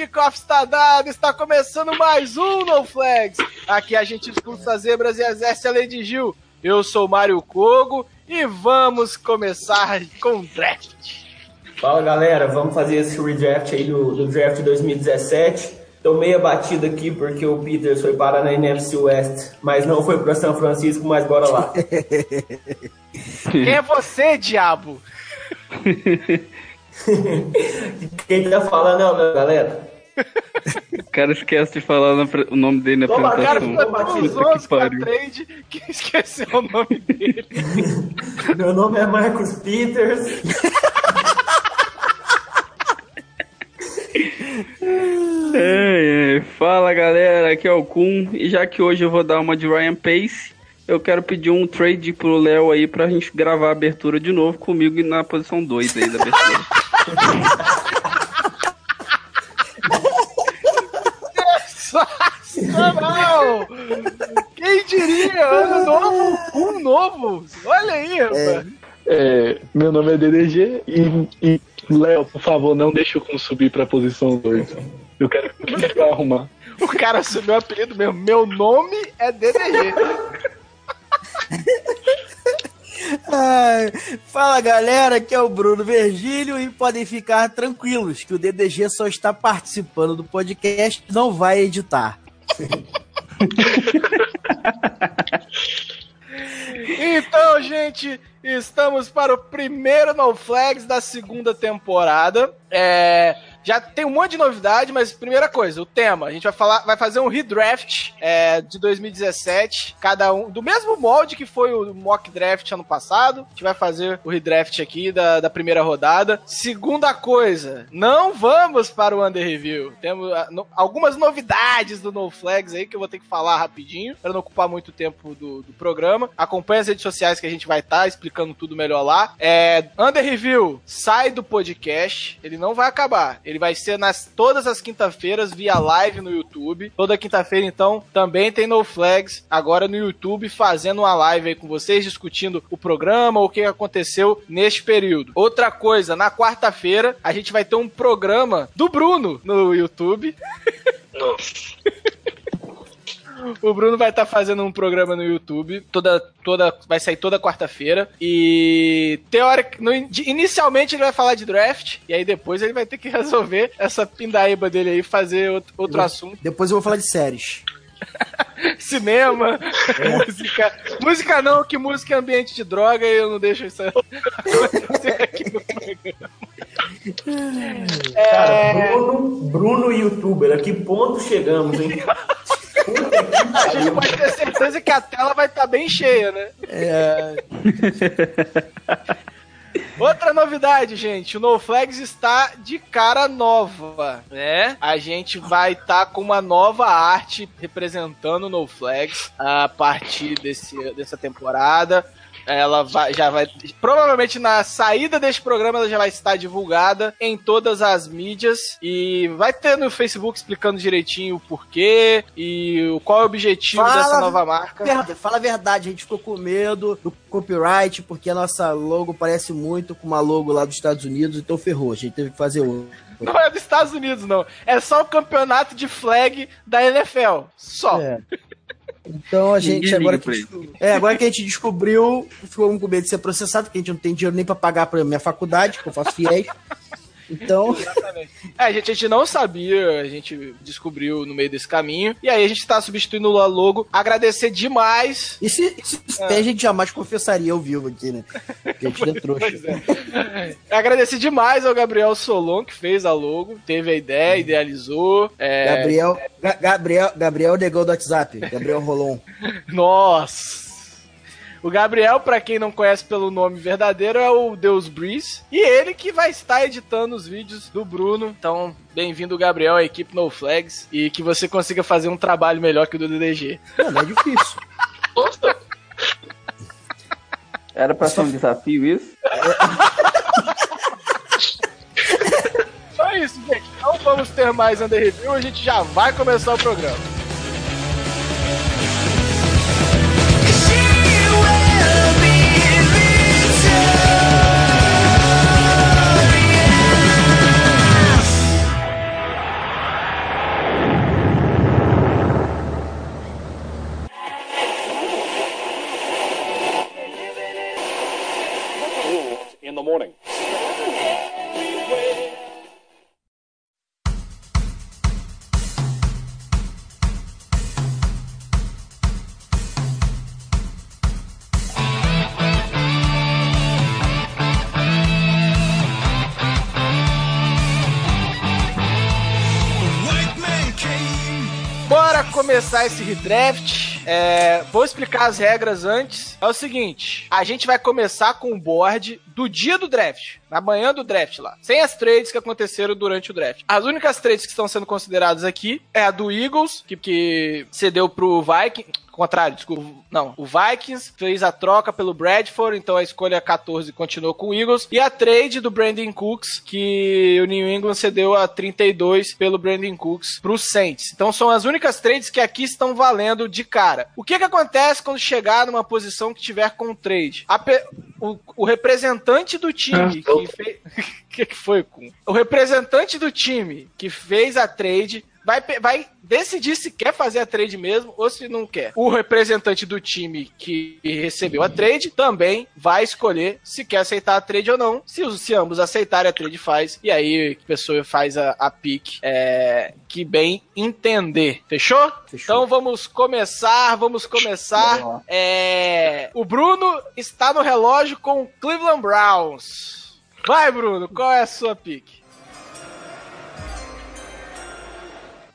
Kickoff está dado, está começando mais um No Flags. Aqui a gente disputa as zebras e exerce a lei de Gil. Eu sou o Mário Kogo e vamos começar com o draft. Fala galera, vamos fazer esse redraft aí do, do draft 2017. Tô meio abatido aqui porque o Peters foi parar na NFC West, mas não foi para São Francisco, mas bora lá. Quem é você, diabo? Quem tá falando é o meu, galera? O cara esquece de falar pre- o nome dele na Toma, O cara apresentação. ficou zonzo com a pariu. trade que esqueceu o nome dele. Meu nome é Marcos Peters. É, é. Fala galera, aqui é o Kun. E já que hoje eu vou dar uma de Ryan Pace, eu quero pedir um trade pro Léo aí pra gente gravar a abertura de novo comigo na posição 2 aí da abertura. Sensacional! Quem diria? Ano novo, um novo. Olha aí, rapaz. É, meu nome é DDG e, e Léo, por favor, não deixe o Kun subir pra posição 2. Eu quero que ele vai arrumar. O cara assumiu o apelido mesmo. Meu nome é DDG. Ai, fala galera, aqui é o Bruno Virgílio e podem ficar tranquilos que o DDG só está participando do podcast não vai editar. Então, gente, estamos para o primeiro No Flags da segunda temporada. É, já tem um monte de novidade, mas primeira coisa, o tema. A gente vai falar, vai fazer um redraft é, de 2017, cada um do mesmo molde que foi o mock draft ano passado. A gente vai fazer o redraft aqui da, da primeira rodada. Segunda coisa, não vamos para o under review. Temos ah, no- algumas novidades do No Flags aí que eu vou ter que falar rapidinho para não ocupar muito tempo do, do programa. Acompanhe as redes sociais que a gente vai estar explicando tudo melhor lá. É, under review sai do podcast, ele não vai acabar. Ele vai ser nas todas as quinta-feiras via live no YouTube. Toda quinta-feira então também tem No Flags agora no YouTube fazendo uma live aí com vocês discutindo o programa, o que aconteceu neste período. Outra coisa, na quarta-feira a gente vai ter um programa do Bruno no YouTube. O Bruno vai estar fazendo um programa no YouTube, toda, toda, vai sair toda quarta-feira. E teórica, no, inicialmente ele vai falar de draft, e aí depois ele vai ter que resolver essa pindaíba dele aí, fazer outro, outro assunto. Depois eu vou falar de séries. Cinema, música. Música não, que música é ambiente de droga e eu não deixo isso acontecer aqui no programa. Cara, Bruno, Bruno youtuber, a que ponto chegamos, hein? A gente pode ter certeza que a tela vai estar bem cheia, né? É, Outra novidade, gente, o No Flags está de cara nova, né? A gente vai estar com uma nova arte representando o No Flags a partir desse, dessa temporada. Ela vai, já vai. Provavelmente na saída deste programa ela já vai estar divulgada em todas as mídias. E vai ter no Facebook explicando direitinho o porquê e o- qual é o objetivo Fala- dessa nova marca. Verdade, fala a verdade, a gente ficou com medo do copyright, porque a nossa logo parece muito com uma logo lá dos Estados Unidos, então ferrou, a gente teve que fazer um. Não é dos Estados Unidos, não. É só o campeonato de flag da NFL. Só. É. Então a gente, Ninguém agora que, descobriu, é, agora que a gente descobriu, ficou com medo de ser processado, porque a gente não tem dinheiro nem pra pagar pra minha faculdade, que eu faço fiéis. Então, É, a gente, a gente não sabia, a gente descobriu no meio desse caminho. E aí a gente tá substituindo o logo. Agradecer demais. e se, se É. a gente jamais confessaria ao vivo aqui, né? Que a gente é trouxa. Pois é. Agradecer demais ao Gabriel Solon, que fez a logo, teve a ideia, idealizou. É, Gabriel, Ga- Gabriel, Gabriel Negão do WhatsApp, Gabriel Rolon. Nossa! O Gabriel, pra quem não conhece pelo nome verdadeiro, é o Deus Breeze. E ele que vai estar editando os vídeos do Bruno. Então, bem-vindo, Gabriel, à equipe No Flags. E que você consiga fazer um trabalho melhor que o do DDG. Não, não é difícil. Era pra ser um desafio isso? Só isso, gente. Não vamos ter mais Under Review, a gente já vai começar o programa. Morning. Bora começar esse redraft. É, vou explicar as regras antes. É o seguinte: a gente vai começar com o board do dia do draft, na manhã do draft lá, sem as trades que aconteceram durante o draft. As únicas trades que estão sendo consideradas aqui é a do Eagles, que, que cedeu pro Viking. Contrário, desculpa. Não, o Vikings fez a troca pelo Bradford, então a escolha 14 continuou com o Eagles. E a trade do Brandon Cooks, que o New England cedeu a 32 pelo Brandon Cooks pro Saints. Então são as únicas trades que aqui estão valendo de cara. O que que acontece quando chegar numa posição que tiver com trade? Pe- o, o representante do time que fez. O que, que foi, Kun? O representante do time que fez a trade vai, vai decidir se quer fazer a trade mesmo ou se não quer. O representante do time que recebeu a trade também vai escolher se quer aceitar a trade ou não. Se, se ambos aceitarem, a trade faz. E aí a pessoa faz a, a pick é, que bem entender. Fechou? Então vamos começar, vamos começar. É, o Bruno está no relógio com o Cleveland Browns. Vai, Bruno, qual é a sua pick?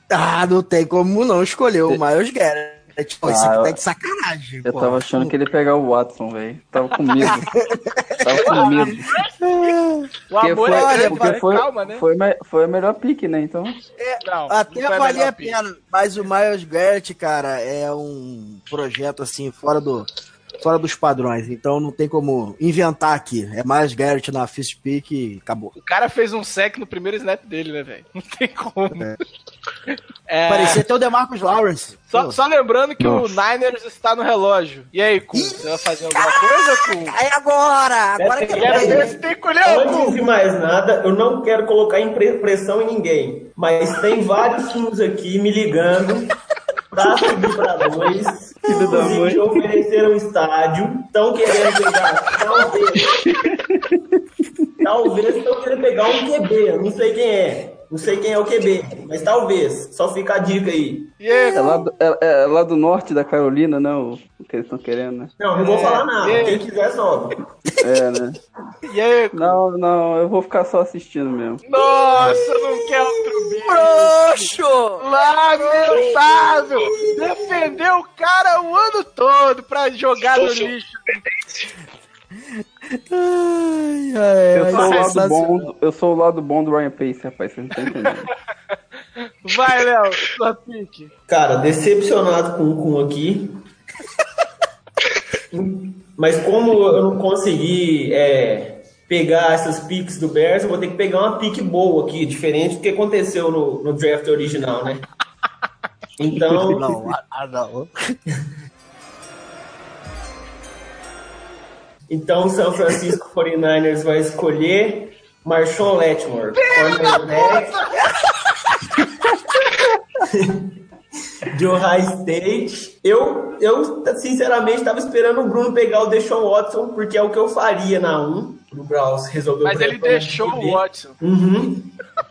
Ah, não tem como não escolher o Miles Garrett. Pô, isso Ah, aqui eu- tá de sacanagem. Eu pô. tava achando que ele ia pegar o Watson, velho. Tava com medo. tava com medo. O Porque amor foi, é grande, porque mas foi, calma, né? foi, foi a melhor pique, né? Então. Não, Até não valia a pena, mas o Miles Garrett, cara, é um projeto assim, fora do fora dos padrões, então não tem como inventar aqui. É Miles Garrett na Fist Pick e acabou. O cara fez um sec no primeiro snap dele, né, velho? Não tem como. É, Parecia até o DeMarcus Lawrence. só, só lembrando que Nossa. o Niners está no relógio. E aí, Kun, você vai fazer alguma coisa, Kun? Aí agora, agora que se tem colhão, Antes Kun. de mais nada, eu não quero colocar pressão em ninguém, mas tem vários times aqui me ligando pra subir pra dois. Filho da mãe. Ofereceram um estádio, estão querendo pegar, talvez. talvez estão querendo pegar um QB, eu não sei quem é. Não sei quem é o QB, mas talvez. Só fica a dica aí. Aí, É lá do, é, é lá do norte da Carolina, não? O que eles estão querendo, né? Não, não vou falar nada. é. Quem quiser sobe. É, né? Kun? Não, não, eu vou ficar só assistindo mesmo. Nossa, não quer outro bicho. Frouxo! Lamentável! Defendeu o cara o ano todo pra jogar no lixo. Ai, ai, Eu ai, sou, o lado bom, do- eu sou o lado bom do Ryan Pace, rapaz, você não tá entendendo. Vai, Léo, sua pique. Cara, decepcionado com o Kun aqui. Mas como eu não consegui é, pegar essas piques do Bears, eu vou ter que pegar uma pique boa aqui, diferente do que aconteceu no, no draft original, né? Então, Não, ah, não. Então o San Francisco 49ers vai escolher Marshawn cornerback de Ohio State. Eu, eu sinceramente, estava esperando o Bruno pegar o Deshaun Watson, porque é o que eu faria na 1. O Browns resolveu Mas ele deixou de o. Watson. Uhum.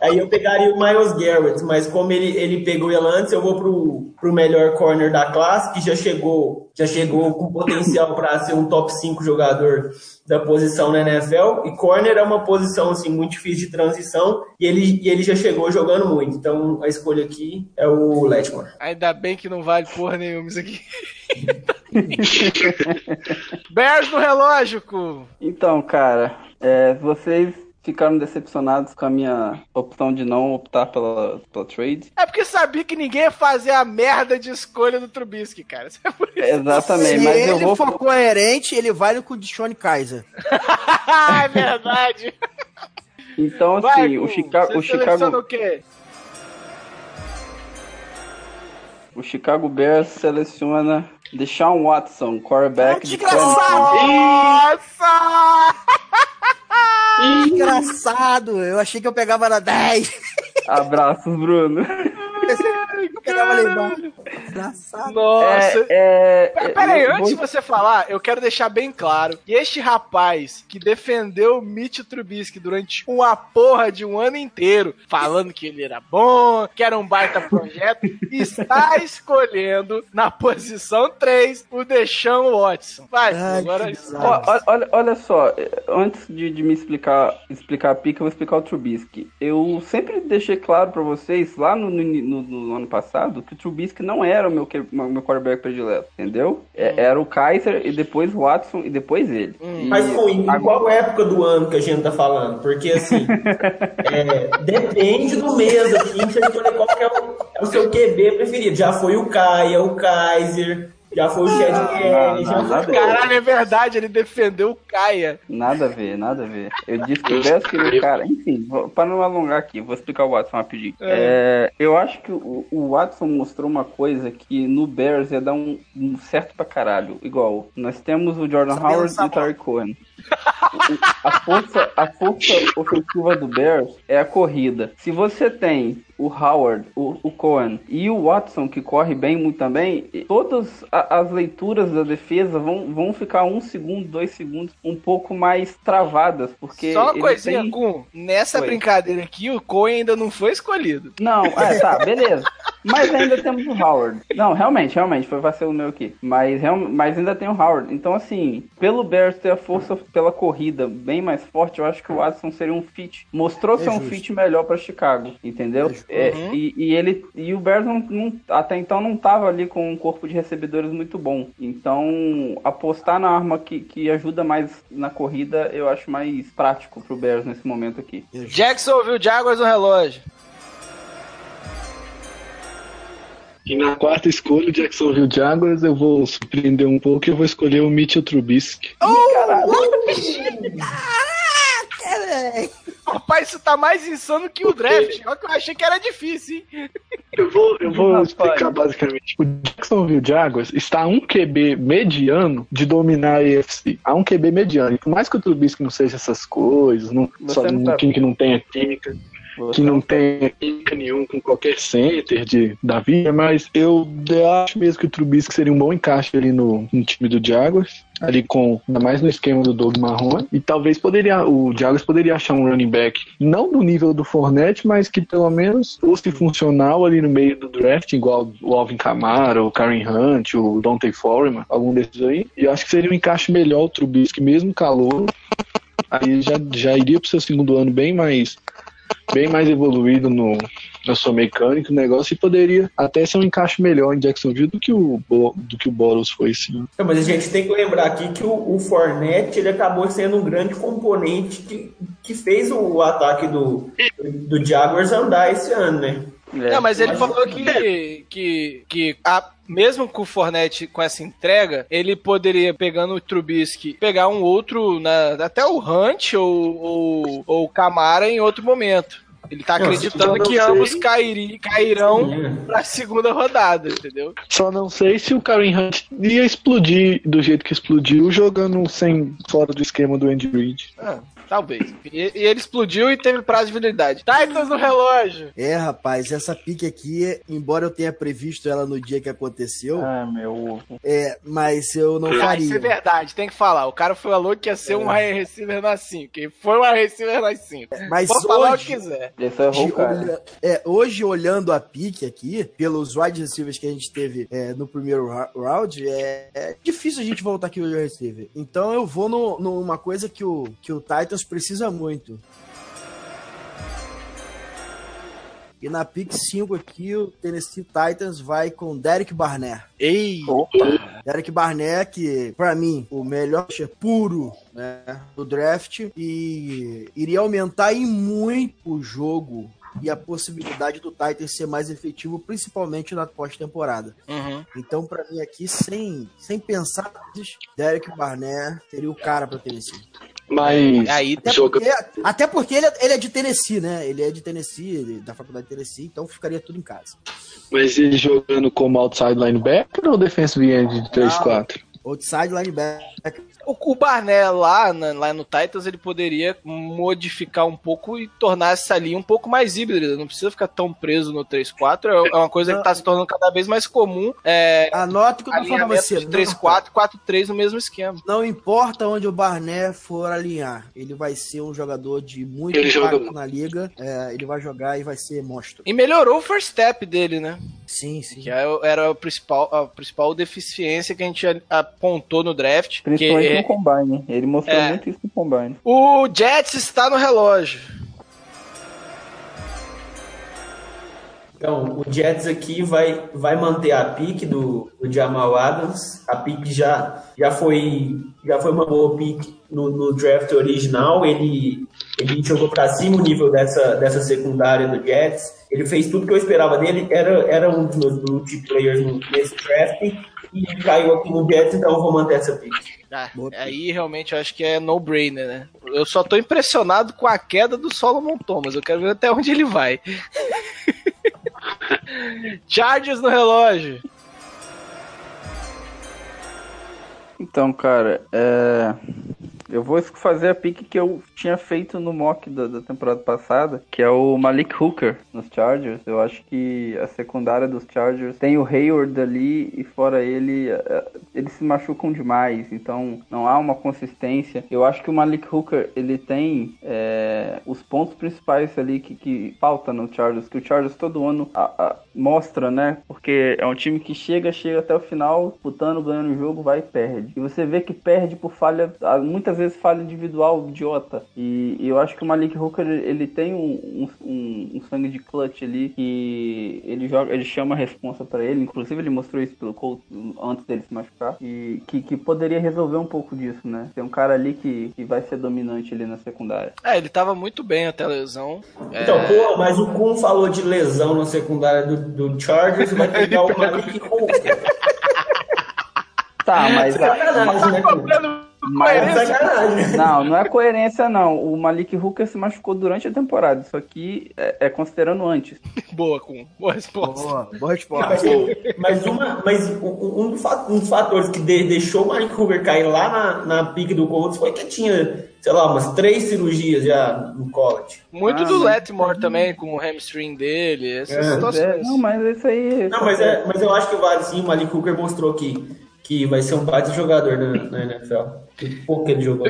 Aí eu pegaria o Miles Garrett, mas como ele, ele pegou ele antes, eu vou pro, pro melhor corner da classe, que já chegou, já chegou com potencial para ser um top 5 jogador da posição na NFL. E corner é uma posição assim muito difícil de transição, e ele, e ele já chegou jogando muito. Então a escolha aqui é o Letmore. Ainda bem que não vale porra nenhuma isso aqui. Bears no relógio, cu. Então, cara, é, vocês ficaram decepcionados com a minha opção de não optar pela, pela trade? É porque sabia que ninguém ia fazer a merda de escolha do Trubisky, cara. Isso é por isso. Exatamente, Se mas ele eu vou. for coerente, ele vale com o Dishone Kaiser. é verdade. Então, Vai, assim, o cu. Chicago, Você o Chicago, o quê? O Chicago Bears seleciona Deshaun Watson, quarterback Ah, de desgraçado! Nossa! Engraçado, eu achei que eu pegava na 10. Clemson. Abraços, Bruno. Lá embaixo. Engraçado. Nossa! É, é, Peraí, eu antes de você falar, eu quero deixar bem claro que este rapaz que defendeu o Mitch Trubisky durante uma porra de um ano inteiro, falando que ele era bom, que era um baita projeto, está escolhendo na posição 3 o Deshaun Watson. Vai, Ai, agora. Ó, olha, olha, olha só, antes de, de me explicar, explicar a pica, eu vou explicar o Trubisky. Eu sempre deixei claro pra vocês, lá no, no- no- no ano passado, que o Trubisky não era o meu, meu quarterback predileto, entendeu? É- Era o Kaiser, e depois o Watson, e depois ele. E Mas com em agora- qual época do ano que a gente tá falando? Porque assim, é, depende do mês, assim, você escolher qual que é o, é o seu QB preferido. Já foi o Caia, o Kaiser, já foi o Chad Kelly, não, já. Caralho, é verdade, ele defendeu o Caia. Nada a ver, nada a ver. Eu disse que o Bears queria o cara. Enfim, vou- pra não alongar aqui, vou explicar o Watson rapidinho. É, eu acho que o, o Watson mostrou uma coisa que no Bears ia dar um, um certo pra caralho. Igual, nós temos o Jordan Howard e o Tariq Cohen. A força, a força ofensiva do Bears é a corrida. Se você tem o Howard, o, o Cohen e o Watson, que corre bem muito também, e todas as leituras da defesa vão, vão ficar um segundo, dois segundos, um pouco mais travadas, porque. Só uma coisinha, tem- Gun. Nessa Oi. brincadeira aqui, o Cohen ainda não foi escolhido. Não, é, tá, beleza. Mas ainda temos o Howard. Não, realmente, realmente, foi vacilo meu aqui. Mas, real- mas ainda tem o Howard. Então, assim, pelo Bears ter a força pela corrida bem mais forte, eu acho que o Watson seria um fit. Mostrou ser um justo. fit melhor pra Chicago, entendeu? É, e, e ele e o Bears não, não- até então não tava ali com um corpo de recebedores muito bom. Então, apostar na arma que, que ajuda mais na corrida, eu acho mais prático pro Bears nesse momento aqui. Jackson ouviu Jaguars no relógio. E na quarta escolha, o Jacksonville Jaguars, eu vou surpreender um pouco e eu vou escolher o Mitchell Trubisky. Rapaz, isso tá mais insano que o draft. Olha que eu achei que era difícil, hein? Eu vou, eu vou Rapaz. explicar basicamente. O Jacksonville Jaguars está a um QB mediano de dominar a AFC. A um QB mediano. E por mais que o Trubisky não seja essas coisas, não, Você só não um tá- time que não tenha química, Você que não tenha química nenhum com qualquer center de, da vida, mas eu, eu acho mesmo que o Trubisky seria um bom encaixe ali no, no time do Jaguars. Ali com, ainda mais no esquema do Doug Marrone. E talvez poderia, o Jaguars poderia achar um running back, não do nível do Fournette, mas que pelo menos fosse funcional ali no meio do draft, igual o Alvin Kamara, o Karen Hunt, o Dante Foreman, algum desses aí. E eu acho que seria um encaixe melhor o Trubisky, mesmo calor. Aí já, já iria pro seu segundo ano bem mais bem mais evoluído no, na sua mecânica, o negócio, e poderia até ser um encaixe melhor em Jacksonville do que o, do que o Boros foi esse ano. Não, mas a gente tem que lembrar aqui que o, o Fournette ele acabou sendo um grande componente que, que fez o ataque do, do Jaguars andar esse ano, né? É. Não, mas ele falou que, que, que a- mesmo com o Fornette com essa entrega, ele poderia, pegando o Trubisky, pegar um outro, na, até o Hunt ou, ou, ou o Camara em outro momento. Ele tá acreditando que sei. ambos cairi, cairão Sim. pra segunda rodada, entendeu? Só não sei se o Karen Hunt ia explodir do jeito que explodiu, jogando sem fora do esquema do Andy Reid. Ah, Talvez. E, e ele explodiu e teve prazo de validade. Titans no relógio. É, rapaz, essa pique aqui, embora eu tenha previsto ela no dia que aconteceu, Ah, meu é, mas eu não Ah, isso é faria. verdade, tem que falar. O cara falou que ia ser um wide receiver nas 5. E foi um wide receiver nas 5. Mas Pode falar o que hoje, quiser. Esse errou de o cara. olha- é, hoje, olhando a pique aqui, pelos wide receivers que a gente teve é, no primeiro round, é, é difícil a gente voltar aqui o receiver. Então eu vou no- numa coisa que o, que o Precisa muito. E na pick 5 aqui, o Tennessee Titans vai com Derek Barnett. Ei, Derek Barnett, que pra mim, o melhor rusher puro né, do draft e iria aumentar em muito o jogo e a possibilidade do Titans ser mais efetivo, principalmente na pós-temporada. Uhum. Então, pra mim aqui, sem, sem pensar, Derek Barnett seria o cara pra Tennessee. Mas Aí, Até joga- porque, até porque ele, é- ele é de Tennessee, né? Ele é de Tennessee, ele- da faculdade de Tennessee, então ficaria tudo em casa. mas ele jogando como outside linebacker ou defensive end de 3-4? Outside linebacker. O, o Barnett lá, na- lá no Titans, ele poderia modificar um pouco e tornar essa linha um pouco mais híbrida. Não precisa ficar tão preso no 3-4. É é uma coisa que tá se tornando cada vez mais comum. É, Anote o que eu tô falando você. de 3-4 4-3 no mesmo esquema. Não importa onde o Barnett for alinhar, ele vai ser um jogador de muito Ele impacto joga- na liga. é, ele vai jogar e vai ser monstro. E melhorou o first step dele, né? Sim, sim. Que é- era a principal, a principal deficiência que a gente apontou no draft. Principalmente que é- no Combine. Ele mostrou É. muito isso no Combine. o Jets está no relógio. Então, o Jets aqui vai, vai manter a pique do, do Jamal Adams. A pique já, já, foi, já foi uma boa pique no, no draft original. Ele, ele jogou para cima o nível dessa, dessa secundária do Jets. Ele fez tudo que eu esperava dele. Era, era um dos meus blue chip players no- nesse draft. E caiu aqui no Jets, então eu vou manter essa pique. Ah, aí realmente eu acho que é no-brainer, né? Eu só tô impressionado com a queda do Solomon Thomas. Eu quero ver até onde ele vai. Chargers no relógio. Então, cara, é... eu vou fazer a pique que eu tinha feito no mock da, da temporada passada, que é o Malik Hooker nos Chargers. Eu acho que a secundária dos Chargers tem o Hayward ali e fora ele, é, eles se machucam demais, então não há uma consistência. Eu acho que o Malik Hooker, ele tem é, os pontos principais ali que, que falta no Chargers, que o Chargers todo ano a- a- mostra, né? Porque é um time que chega, chega até o final, disputando, ganhando o jogo, vai e perde. E você vê que perde por falha, ah, muitas vezes falha individual idiota. E, e eu acho que o Malik Hooker, ele tem um, um, um- sangue de clutch ali, que ele joga, ele chama a responsa pra ele, inclusive ele mostrou isso pelo Colts antes dele se machucar, e que, que poderia resolver um pouco disso, né? Tem um cara ali que, que vai ser dominante ali na secundária. É, ele tava muito bem até a lesão. É, Então, pô, mas o Kun falou de lesão na secundária do, do Chargers, vai pegar o Malik Hooker. Tá, mas... Sacanagem, né, Kun? mas É sacanagem. Não, não é coerência não. O Malik Hooker se machucou durante a temporada. Isso aqui é, é considerando antes. boa, com boa resposta. Boa, boa Mas, resposta. mas, uma, mas um, um dos fa- dos fatores que de- deixou o Malik Hooker cair lá na, na pique do Colts foi que tinha, sei lá, umas três cirurgias já no college. Muito Ah, do mas- Letmore também, com o hamstring dele. Essas É, É, situações. não, mas isso aí. Não, mas, é, mas eu acho que vale sim. O Malik Hooker mostrou que, que vai ser um baita jogador na, na NFL. Que pouco ele jogou.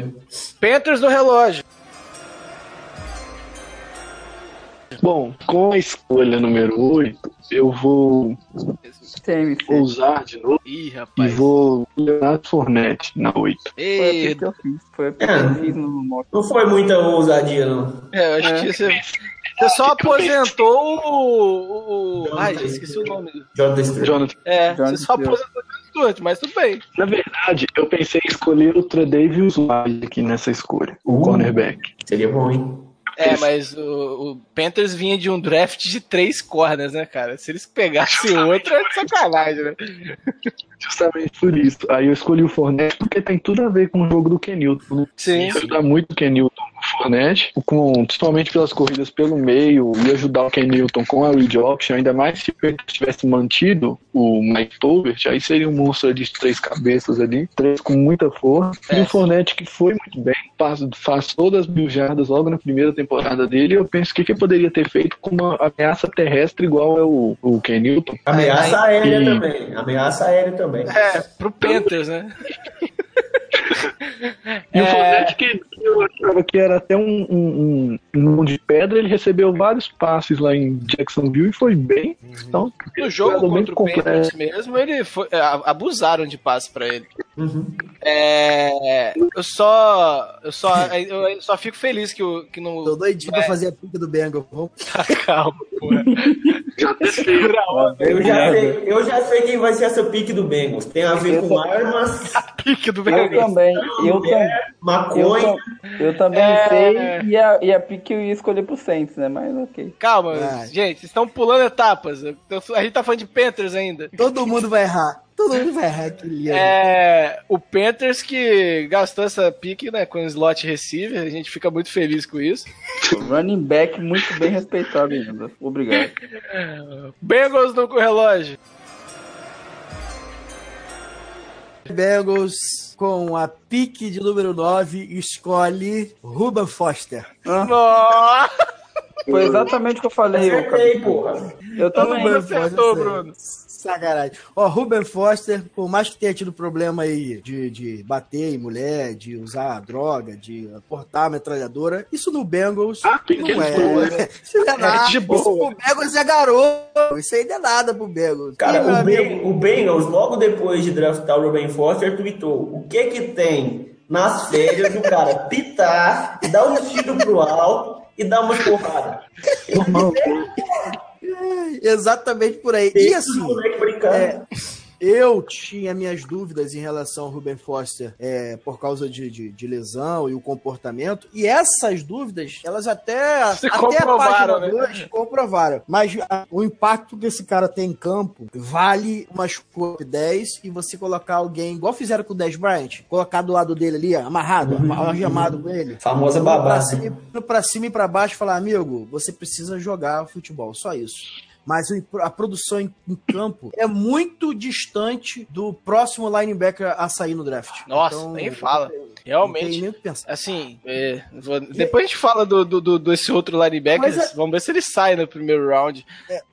Panthers no relógio. Bom, com a escolha número 8, eu vou CMC. ousar de novo Ih, e rapaz. vou Leonardo Fournette na 8. Foi a Ei, que eu fiz. Foi a que É. eu fiz no. Não foi muita ousadia, não. é, eu acho que você, você só aposentou o. o- ai, esqueci o nome. Jonathan Stewart. Jonathan, É, Jonathan você só aposentou o Stewart, mas tudo bem. na verdade, eu pensei em escolher o Tredavious White aqui nessa escolha, o Uh. cornerback. Seria bom, hein? É, mas o, o Panthers vinha de um draft de três corners, né, cara? Se eles pegassem outro, é de sacanagem, né? Justamente por isso. Aí eu escolhi o Fournette porque tem tudo a ver com o jogo do Kenilton, né? Sim. Ajuda muito o Kenilton no Fournette, com, principalmente pelas corridas pelo meio e ajudar o Ken Newton com a read option, ainda mais se ele tivesse mantido o Mike Tolbert, aí seria um monstro de três cabeças ali, três com muita força. E o Fournette que foi muito bem, faz, faz todas as mil jardas logo na primeira temporada dele, eu penso que que ele poderia ter feito com uma ameaça terrestre igual é o, o Ken Newton. Ameaça aérea e- também. Ameaça aérea também. É, pro Panthers, né? E o É. Fournette, que eu achava que era até um, um, um de pedra, ele recebeu vários passes lá em Jacksonville e foi bem. Então, No jogo contra o completo. Panthers mesmo, ele foi, é, abusaram de passe pra ele. Uhum. É, eu só eu só eu só fico feliz que, o, que Tô no doidinho pra fazer a pica do Bengal. Vamos calma, porra. A onda, Eu já, sei, eu já sei quem vai ser essa pique do Bengals. Tem a ver Eu com tô- armas, pique do Eu Bengals. também, eu, tam, eu, maconha. tam- eu também É. sei e a, e a pique eu ia escolher pro Saints, né? Mas ok. Calma, Vai. gente, vocês estão pulando etapas. Eu- A gente tá falando de Panthers ainda. Todo mundo vai errar. Todo mundo vai errar aquele. É, o Panthers que gastou essa pique né, com slot receiver, a gente fica muito feliz com isso. Running back muito bem respeitado ainda. Obrigado. Bengals no relógio. Bengals com a pique de número 9 escolhe Ruben Foster. Nossa, Foi exatamente o que eu falei. porra. Eu também. Ruben acertou, Bruno. Sacanagem. Ó, Ruben Foster, por mais que tenha tido problema aí de, de bater em mulher, de usar droga, de portar a metralhadora, isso no Bengals Ah, não é. problemas. Isso não é nada. de boa. Isso pro Bengals é garoto. Isso aí não é nada pro Bengals. Cara, o, ben, o Bengals, logo depois de draftar o Ruben Foster, tweetou o que que tem nas férias do cara pitar, dar um tiro pro alto e dar uma porrada. Exatamente por aí. E Deixa assim, o moleque brincando. É, eu tinha minhas dúvidas em relação ao Ruben Foster é, por causa de, de, de lesão e o comportamento. E essas dúvidas, elas até, Se até a comprovaram, página né? 2 comprovaram. Mas a- o impacto que esse cara tem em campo vale uma escolha 10 e você colocar alguém, igual fizeram com o Dez Bryant, colocar do lado dele ali, amarrado, algemado com ele. Famosa Indo pra babada. cima, pra cima e pra baixo e falar, amigo, você precisa jogar futebol, só isso. Mas a produção em, em campo é muito distante do próximo linebacker a sair no draft. Nossa, Então, nem fala. Não tem Realmente. nem o que pensar. Assim, é, vou- depois a gente fala do, do, do- desse outro linebacker. Mas é- Vamos ver se ele sai no primeiro round.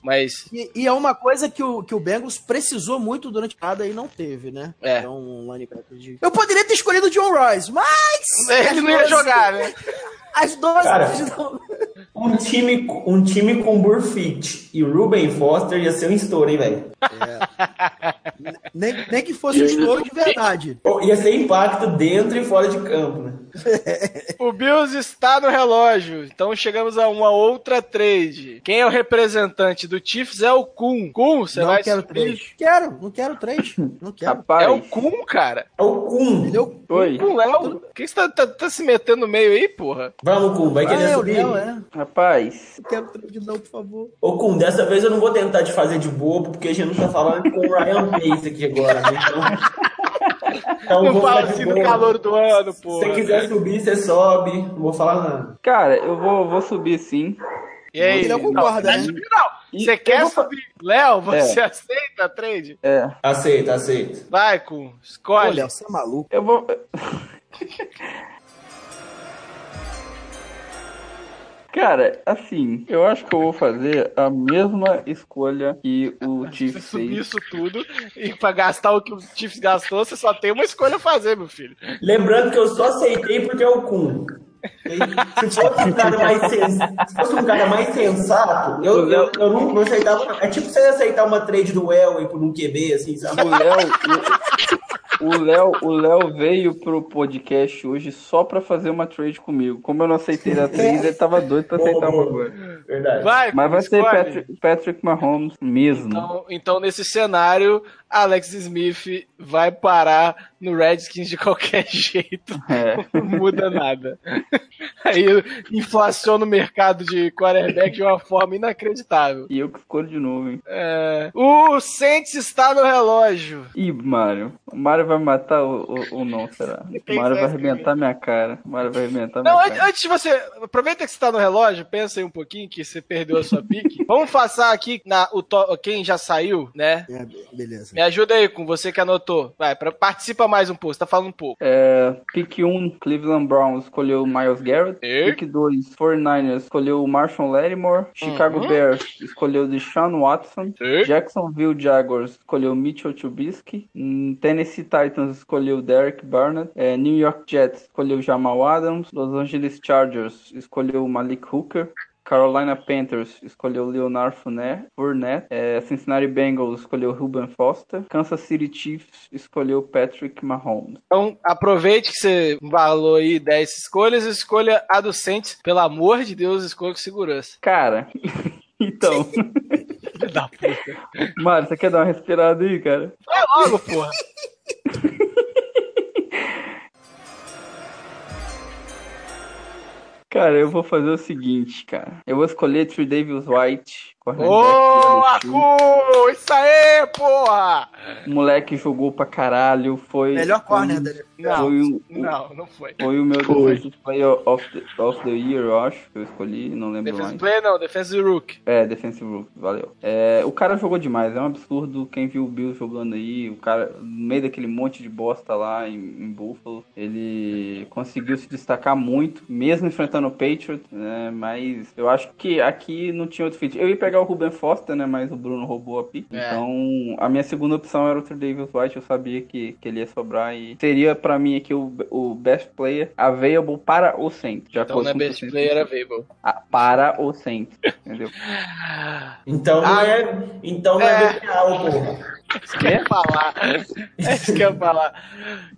Mas E, e é uma coisa que o, que o Bengals precisou muito durante a temporada e não teve, né? É. Então, um linebacker de... Eu poderia ter escolhido o John Royce, mas... ele não ia jogar, né? As duas... Cara, não- Um time, um time com Burfitt e Ruben Foster ia ser um estouro, hein, velho? nem, nem que fosse um estouro de verdade. Ia ser impacto dentro e fora de campo, né? O Bills está no relógio. Então chegamos a uma outra trade. Quem é o representante do Chiefs é o Kun. Kun, você não vai quero subir? três. Quero, não quero três. Não quero. Rapaz, É o Kun, cara. É o Kun. Ele é o oi. Kun Léo. O que você tá, tá- tá se metendo no meio aí, porra? Vamos, Kun, vai Ah, querer é, o subir? Léo, é. Rapaz, Não quero trade não, por favor. Ô, Kun, dessa vez eu não vou tentar te fazer de bobo, porque a gente não tá falando com o Ryan Pace aqui agora, né? Então, então Não fala assim no boa. calor do ano, Se porra. você quiser subir, você sobe. Não vou falar nada. cara, eu vou, vou subir sim. E aí? Ele concorda, não, né? não. Você eu quer vou subir? Léo, você aceita a trade? É, Aceita, aceita. Vai, Kun. Escolhe. Olha, você é maluco. eu vou. Cara, assim, eu acho que eu vou fazer a mesma escolha que o Se Chiefs subir fez. isso tudo e pra gastar o que o Chiefs gastou, você só tem uma escolha a fazer, meu filho. Lembrando que eu só aceitei porque é o Kun. Se fosse um cara mais, sens... Se fosse um cara mais sensato, eu, eu, eu não, não aceitava. É tipo você aceitar uma trade do Elway por um QB, assim, sabe? O Léo, o- Léo, o Léo veio pro podcast hoje só pra fazer uma trade comigo. Como eu não aceitei a trade, ele tava doido pra aceitar uma agora. Verdade. Vai, Mas vai ser escolhe. Patrick, Patrick Mahomes mesmo. Então, então, nesse cenário, Alex Smith vai parar no Redskins de qualquer jeito. É. Não muda nada. Aí inflaciona o mercado de quarterback de uma forma inacreditável. E eu que escolho de novo, hein? É, o Saints está no relógio. Ih, Mário. O Mário vai matar ou, não, será? O Mário vai arrebentar minha cara. O Mário vai arrebentar minha Não, cara. antes de você. Aproveita que você está no relógio, pensa aí um pouquinho que você perdeu a sua pique. Vamos passar aqui na, o to- quem já saiu, né? É, be- beleza. Me ajuda aí com você que anotou. Vai, pra, participa mais um pouco, você tá falando um pouco. É, pick 1, Cleveland Browns escolheu o Miles Garrett. E? Pick 2, 49ers escolheu o Marshall Lattimore. Chicago Uhum. Bears escolheu o Deshaun Watson. E? Jacksonville Jaguars escolheu o Mitchell Trubisky. Hum, Tennessee Titans escolheu o Derek Barnett. É, New York Jets escolheu o Jamal Adams. Los Angeles Chargers escolheu o Malik Hooker. Carolina Panthers escolheu Leonard Fournette. Fournette. É, Cincinnati Bengals escolheu Ruben Foster. Kansas City Chiefs escolheu Patrick Mahomes. Então, aproveite que você falou aí 10 escolhas, escolha a do Saints. Pelo amor de Deus, escolha com segurança. Cara, então, da puta. Mário, você quer dar uma respirada aí, cara? Vai logo, porra. Cara, eu vou fazer o seguinte, cara. Eu vou escolher Trey Davis White, Ô. Acu! Isso aí, porra! O moleque jogou pra caralho, foi... Melhor foi, corner dele. Não, Foi o, não, não foi. foi o meu Foi. Defensive Player of the, of the Year, eu acho, que eu escolhi, não lembro Defensive mais. player não, defensive rook. É, Defensive Rookie, valeu. É, o cara jogou demais, é um absurdo quem viu o Bill jogando aí, o cara, no meio daquele monte de bosta lá em, em Buffalo, ele conseguiu se destacar muito, mesmo enfrentando o Patriot, né, mas eu acho que aqui não tinha outro fit. Eu ia pegar o Ruben Foster, né, mas o Bruno roubou a pick, É. então a minha segunda opção era o Trey Davis White, eu sabia que, que ele ia sobrar e seria pra mim aqui o, o best player available para o Saints. Já Então não é best player available. Ah, para o Saints, entendeu? Então não Ah, é. Então não é, é. BPA, porra. Isso que eu ia falar. É isso que eu ia falar.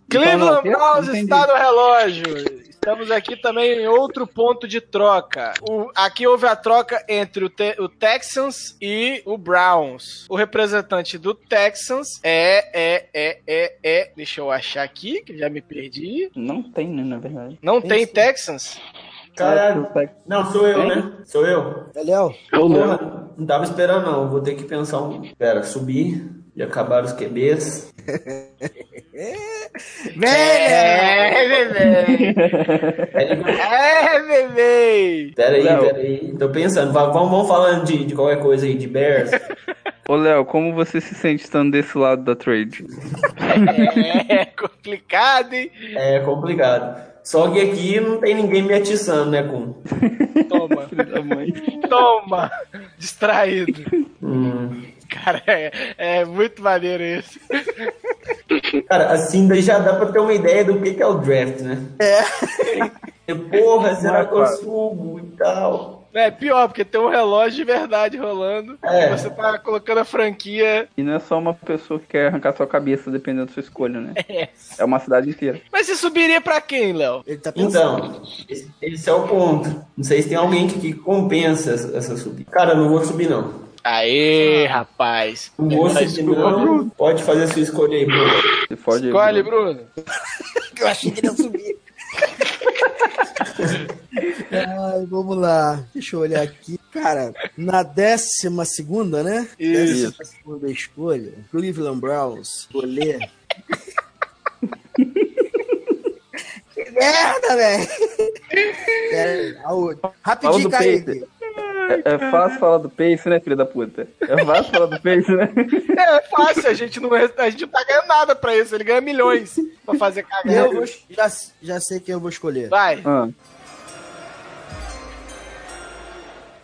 Então, Cleveland Browns está no relógio. Estamos aqui também em outro ponto de troca. O- aqui houve a troca entre o, Te- o Texans e o Browns. O representante do Texans é, é, é, é, é. Deixa eu achar aqui, que já me perdi. Não tem, né, na verdade. Não tem Texans? Caralho. Não, sou eu, né? Sou eu. É Léo? É o Léo. Porra, não tava esperando, não. Vou ter que pensar um. Pera, subir. Já acabaram os QBs. É, bebê! É, bebê! Pera aí, Léo. pera aí. Tô pensando. Va- Vamos, vamos falando de, de qualquer coisa aí, de Bears. Ô, Léo, como você se sente estando desse lado da trade? É complicado, hein? É complicado. Só que aqui não tem ninguém me atiçando, né, com. Toma. Toma! Distraído. Hum. Cara, é, é muito maneiro isso. Cara, assim daí já dá pra ter uma ideia do que, que é o draft, né? É. Porra, será que eu subo e tal? É pior, porque tem um relógio de verdade rolando. É. E você tá colocando a franquia. E não é só uma pessoa que quer arrancar sua cabeça, dependendo da sua escolha, né? É uma cidade inteira. Mas você subiria pra quem, Léo? Ele tá pensando. Então, esse, esse é o ponto. Não sei se tem alguém que, que compensa essa, essa subida. Cara, eu não vou subir, não. Aê, rapaz. Não vou Mas, subir, não. Pode fazer a sua escolha aí, Bruno. Escolhe, Bruno. Bruno. Eu achei que ele ia subir. Ai, vamos lá. Deixa eu olhar aqui. Cara, na décima segunda, né? Isso. Décima segunda escolha. Cleveland Browns. Escolher. que merda, velho. Rapidinho, Kaique. É, é fácil falar do Pace, né, filho da puta? É fácil falar do Pace, né? É fácil, a gente, não, a gente não tá ganhando nada pra isso. Ele ganha milhões pra fazer Eu cagada. vou, já, já sei quem eu vou escolher. Vai. Ah,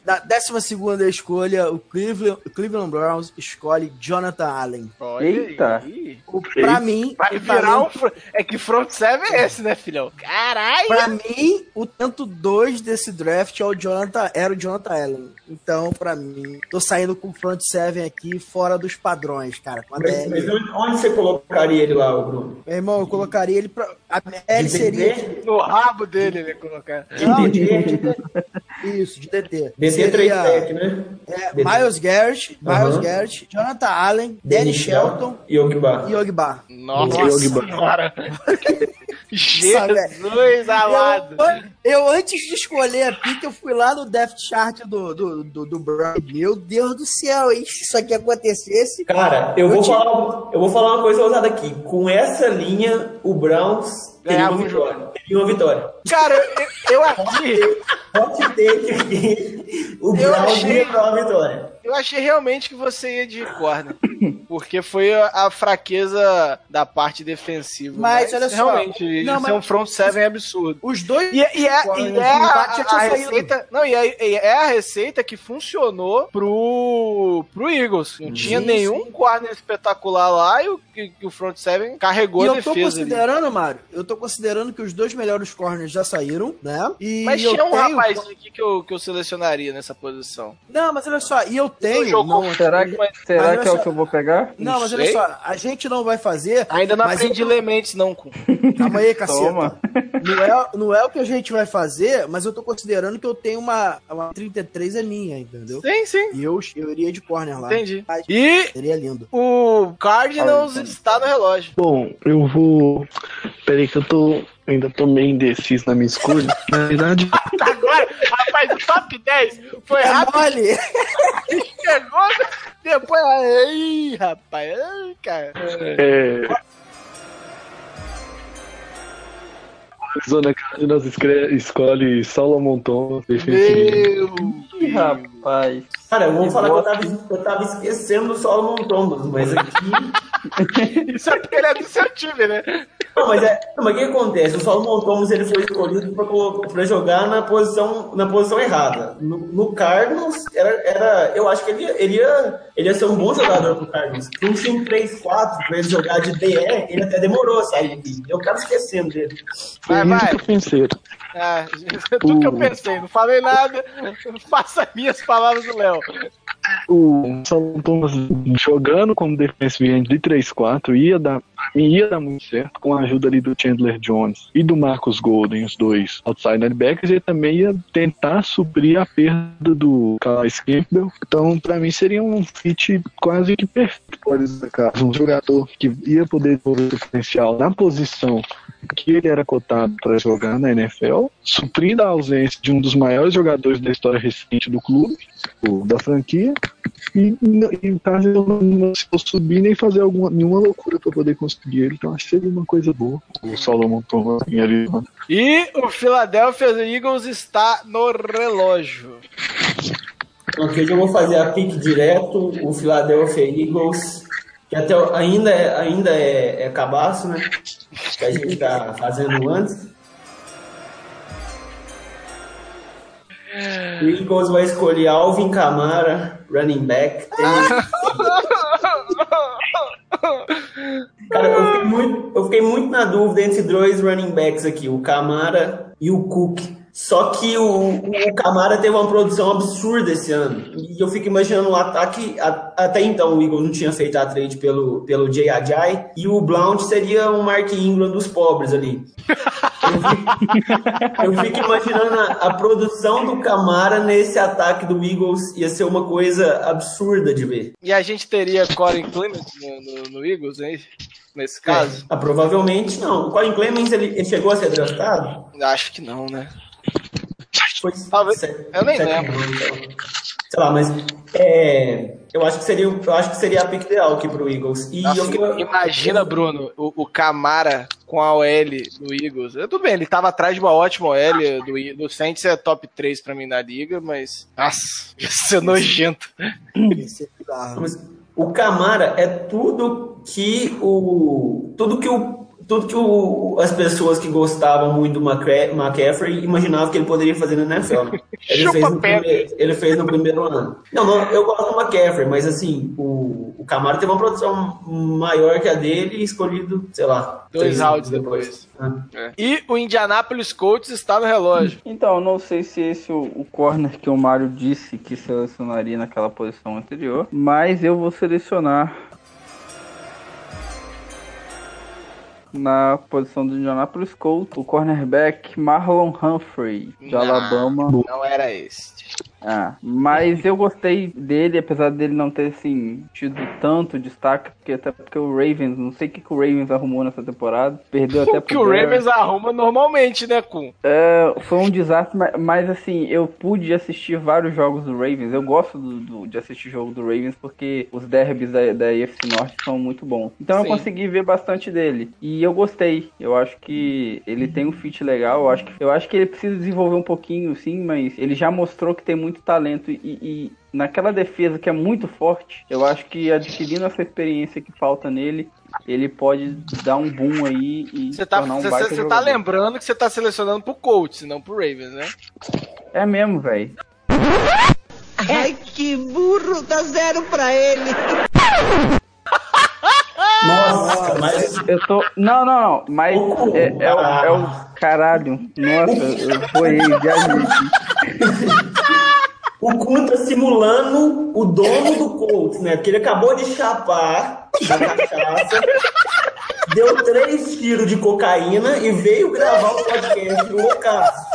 Na décima segunda escolha, o Cleveland, o Cleveland Browns escolhe Jonathan Allen. Olha Eita. aí. O, pra mim, Vai virar um. É que front seven é esse, né, filhão? Caralho! Pra mim, o tanto 2 desse draft é o Jonathan, era o Jonathan Allen. Então, pra mim, tô saindo com o front seven aqui fora dos padrões, cara. Com a Mas, mas onde, você colocaria ele lá, Bruno? Meu irmão, eu colocaria ele pra. A DL De seria. DT? No rabo dele ele ia colocar. Não, de, de, Isso, de DT. DC Seria, 3 tech, né? é. Miles Garrett, Miles. Garrett, Jonathan Allen, Danny Shelton e Ogba. e Ogba. Nossa Bar. senhora. Jesus amado. Eu, eu, antes de escolher a pick, eu fui lá no Death Chart do, do, do, do Brown. Meu Deus do céu, hein? se isso aqui acontecesse. Cara, eu vou, Eu te- falar, eu vou falar uma coisa ousada aqui. Com essa linha, o Browns teria Ganhava uma um vitória. Teria uma vitória. Cara, eu, eu achei. Pode ter que o Browns achei- ia pra uma vitória. Eu achei realmente que você ia de corner. Porque foi a, a fraqueza da parte defensiva. Mas, olha só, Realmente, não, isso mas- é um front seven absurdo. Os dois. E, é- e é, Corner, e é a, a saído. receita. Não, e é, e é a receita que funcionou pro, pro Eagles. Não tinha Sim, nenhum corner espetacular lá e o, que o front seven carregou E a eu tô defesa. ali. considerando, Mário, eu tô considerando que os dois melhores corners já saíram, né? E Mas tinha um tenho- rapaz aqui que eu, que eu selecionaria nessa posição. Não, mas olha só, e eu tenho. jogou não, Será que, Mas- será que é olha o que eu vou pegar? Não, mas olha só, a gente não vai fazer. Ainda não aprendi eu- mentes, não. com. Calma aí, caceta. Toma. Não é, não é o que a gente vai fazer, mas eu tô considerando que eu tenho uma, uma 33 é minha, entendeu? Sim, sim. E eu, eu iria de corner lá. Entendi. Mas E Seria lindo. o Cardinals Ah, está no relógio. Bom, eu vou. Peraí que eu tô. Ainda tô meio indeciso na minha escolha. Na verdade, Agora, rapaz, o top 10 foi É rápido. mole! Chegou, depois. Ai, rapaz. Ai, cara. é. Arizona Cardinals escolhe Solomon Thomas, defensivo. Meu. Ih, rapaz. Cara, eu vou Que falar que eu tava, eu tava esquecendo do Solomon Thomas, mas aqui. Isso é porque ele é do seu time, né? Não, mas, é, não, mas o que acontece? O Solomon Thomas ele foi escolhido pra jogar na posição, na posição errada. No, no Cardinals, era, era, eu acho que ele ia, ele, ia, ele ia ser um bom jogador pro Cardinals. Um time 3-4 pra ele jogar de DE, ele até demorou a sair. Eu acabo esquecendo dele. Vai, vai. ofenseiro. Ah, tudo que eu pensei, não falei nada. Faça minhas palavras do Léo. O Solomon Thomas jogando como defensive end de 3-4 ia dar, ia dar muito certo com a ajuda ali do Chandler Jones e do Marcus Golden, os dois outside linebackers, e também ia tentar suprir a perda do Calais Campbell. Então, pra mim, seria um fit quase que perfeito por esse caso. Um jogador que ia poder o potencial na posição que ele era cotado para jogar na NFL, suprindo a ausência de um dos maiores jogadores da história recente do clube, da franquia, e, e caso ele não se subir nem fazer alguma, nenhuma loucura para poder conseguir ele, então acho que seria uma coisa boa o Solomon Thomas em Arizona. E o Philadelphia Eagles está no relógio. Ok, eu vou fazer a pique direto, o Philadelphia Eagles, que até ainda é, ainda é, é cabaço, né? Que a gente tá fazendo antes. O Eagles vai escolher Alvin Kamara, running back. Tem- Cara, eu fiquei, muito, eu fiquei muito na dúvida entre dois running backs aqui, o Kamara e o Cook. Só que o, o Camara teve uma produção absurda esse ano. E eu fico imaginando o ataque. a- até então o Eagles não tinha feito a trade pelo, pelo Jay Ajay. E o Blount seria um Mark Ingram dos pobres ali. Eu fico, eu fico imaginando a, a produção do Camara nesse ataque do Eagles ia ser uma coisa absurda de ver. E a gente teria Corey Clement no, no, no Eagles, hein? Nesse caso? Ah, provavelmente não. O Colin Clemens ele, ele chegou a ser draftado? Acho que não, né? Foi Talvez- eu nem lembro. Sei lá, mas é, eu acho que seria, eu acho que seria a pick ideal aqui pro Eagles. E Nossa, eu imagina, Bruno, o, o Camara com a OL do Eagles. Eu, tudo bem, ele tava atrás de uma ótima OL do, do Saints, é top 3 pra mim na liga, mas. Nossa, isso é nojento. O Camara é tudo que o tudo que o tudo que o, as pessoas que gostavam muito do McCaffrey imaginavam que ele poderia fazer na NFL. né? Ele, Chupa fez no primeiro, ele fez no primeiro ano. Não, não, eu gosto do McCaffrey, mas assim, o, o Camara teve uma produção maior que a dele e escolhido, sei lá, Dois anos depois. Ah. E o Indianapolis Colts está no relógio. Então, eu não sei se esse é o, o corner que o Mário disse que selecionaria naquela posição anterior, mas eu vou selecionar na posição do Indianapolis Colts, o cornerback Marlon Humphrey, de Não. Alabama. Não era este. Ah, mas eu gostei dele, apesar dele não ter, assim, tido tanto destaque, porque até porque o Ravens, não sei o que, que o Ravens arrumou nessa temporada, perdeu até O que pro o. Ravens arruma normalmente, né, Kun? É, foi um desastre, mas, mas, assim, eu pude assistir vários jogos do Ravens. Eu gosto do, do- de assistir jogo do Ravens porque os derbys da, da AFC Norte são muito bons. Então Sim. eu consegui ver bastante dele. E eu gostei. Eu acho que ele tem um fit legal. Eu acho que, eu acho que ele precisa desenvolver um pouquinho, sim, mas ele já mostrou que tem muito talento e- e naquela defesa que é muito forte, eu acho que adquirindo essa experiência que falta nele, ele pode dar um boom aí e Você tá, tornar um você- baita você tá lembrando que você tá selecionando pro Colts, não pro Ravens, né? É mesmo, velho. Ai, que burro, dá zero pra ele. Nossa, mas Eu tô. Não, não, não. Mas Ô, é, é, o, é o caralho. Nossa, eu aqui. o Kun tá simulando o dono do Colts, né? Porque ele acabou de chapar da cachaça, deu três tiros de cocaína e veio gravar o podcast no ocaso.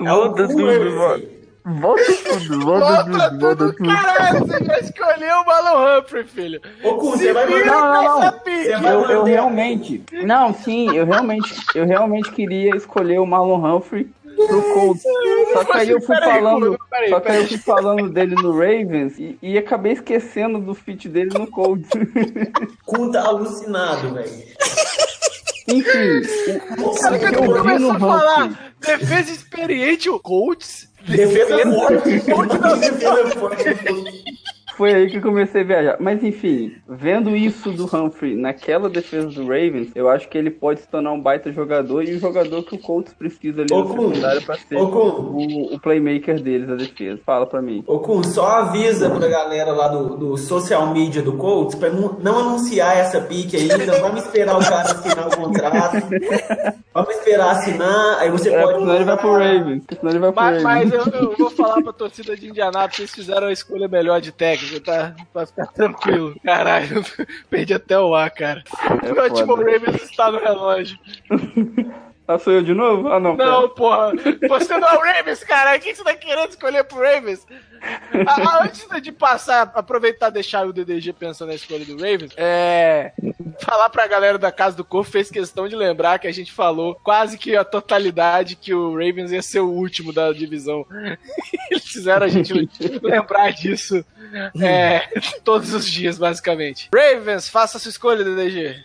É o Volta tudo, Murphy. volta. Tudo, volta Volta tudo, volta tudo, caralho, você já escolheu o Marlon Humphrey, filho. Ô, Kun, você vai mandar. Não, não, não. vai Eu, eu realmente. Não, sim, eu realmente, eu realmente queria escolher o Marlon Humphrey pro Colts. Só que aí eu fui falando. Só que aí eu fui falando dele no Ravens e, e acabei esquecendo do fit dele no Colts. Kun tá alucinado, velho. Enfim, o, Cara, que eu no a falar defesa experiente, o Colts. Defesa forte. Colts não Defesa forte. Foi aí que eu comecei a viajar. Mas enfim, vendo isso do Humphrey naquela defesa do Ravens, eu acho que ele pode se tornar um baita jogador e o jogador que o Colts precisa ali Ô, no secundário pra ser Ô, o, o playmaker deles, a defesa. Fala pra mim. Ô, Kun, só avisa pra galera lá do, do social media do Colts pra não, não anunciar essa pique ainda. Vamos esperar o cara assinar o contrato. Vamos esperar assinar, aí você É, pode. senão ele vai pro Ravens. Senão ele vai pro Mas, mas Ravens. eu, eu vou falar pra torcida de Indianápolis, vocês fizeram a escolha melhor de técnico, tá? Pra ficar tranquilo. Caralho, perdi até o ar, cara. É o último foda. Ravens está no relógio. Ah, sou eu de novo? Ah, não. Não, porra. Você não é o Ravens, cara. O que você tá querendo escolher pro Ravens? Ah, antes de passar, aproveitar e deixar o DDG pensando na escolha do Ravens, é. Falar pra galera da Casa do Corpo fez questão de lembrar que a gente falou quase que a totalidade que o Ravens ia ser o último da divisão. Eles fizeram a gente lembrar disso é, todos os dias, basicamente. Ravens, faça sua escolha, DDG.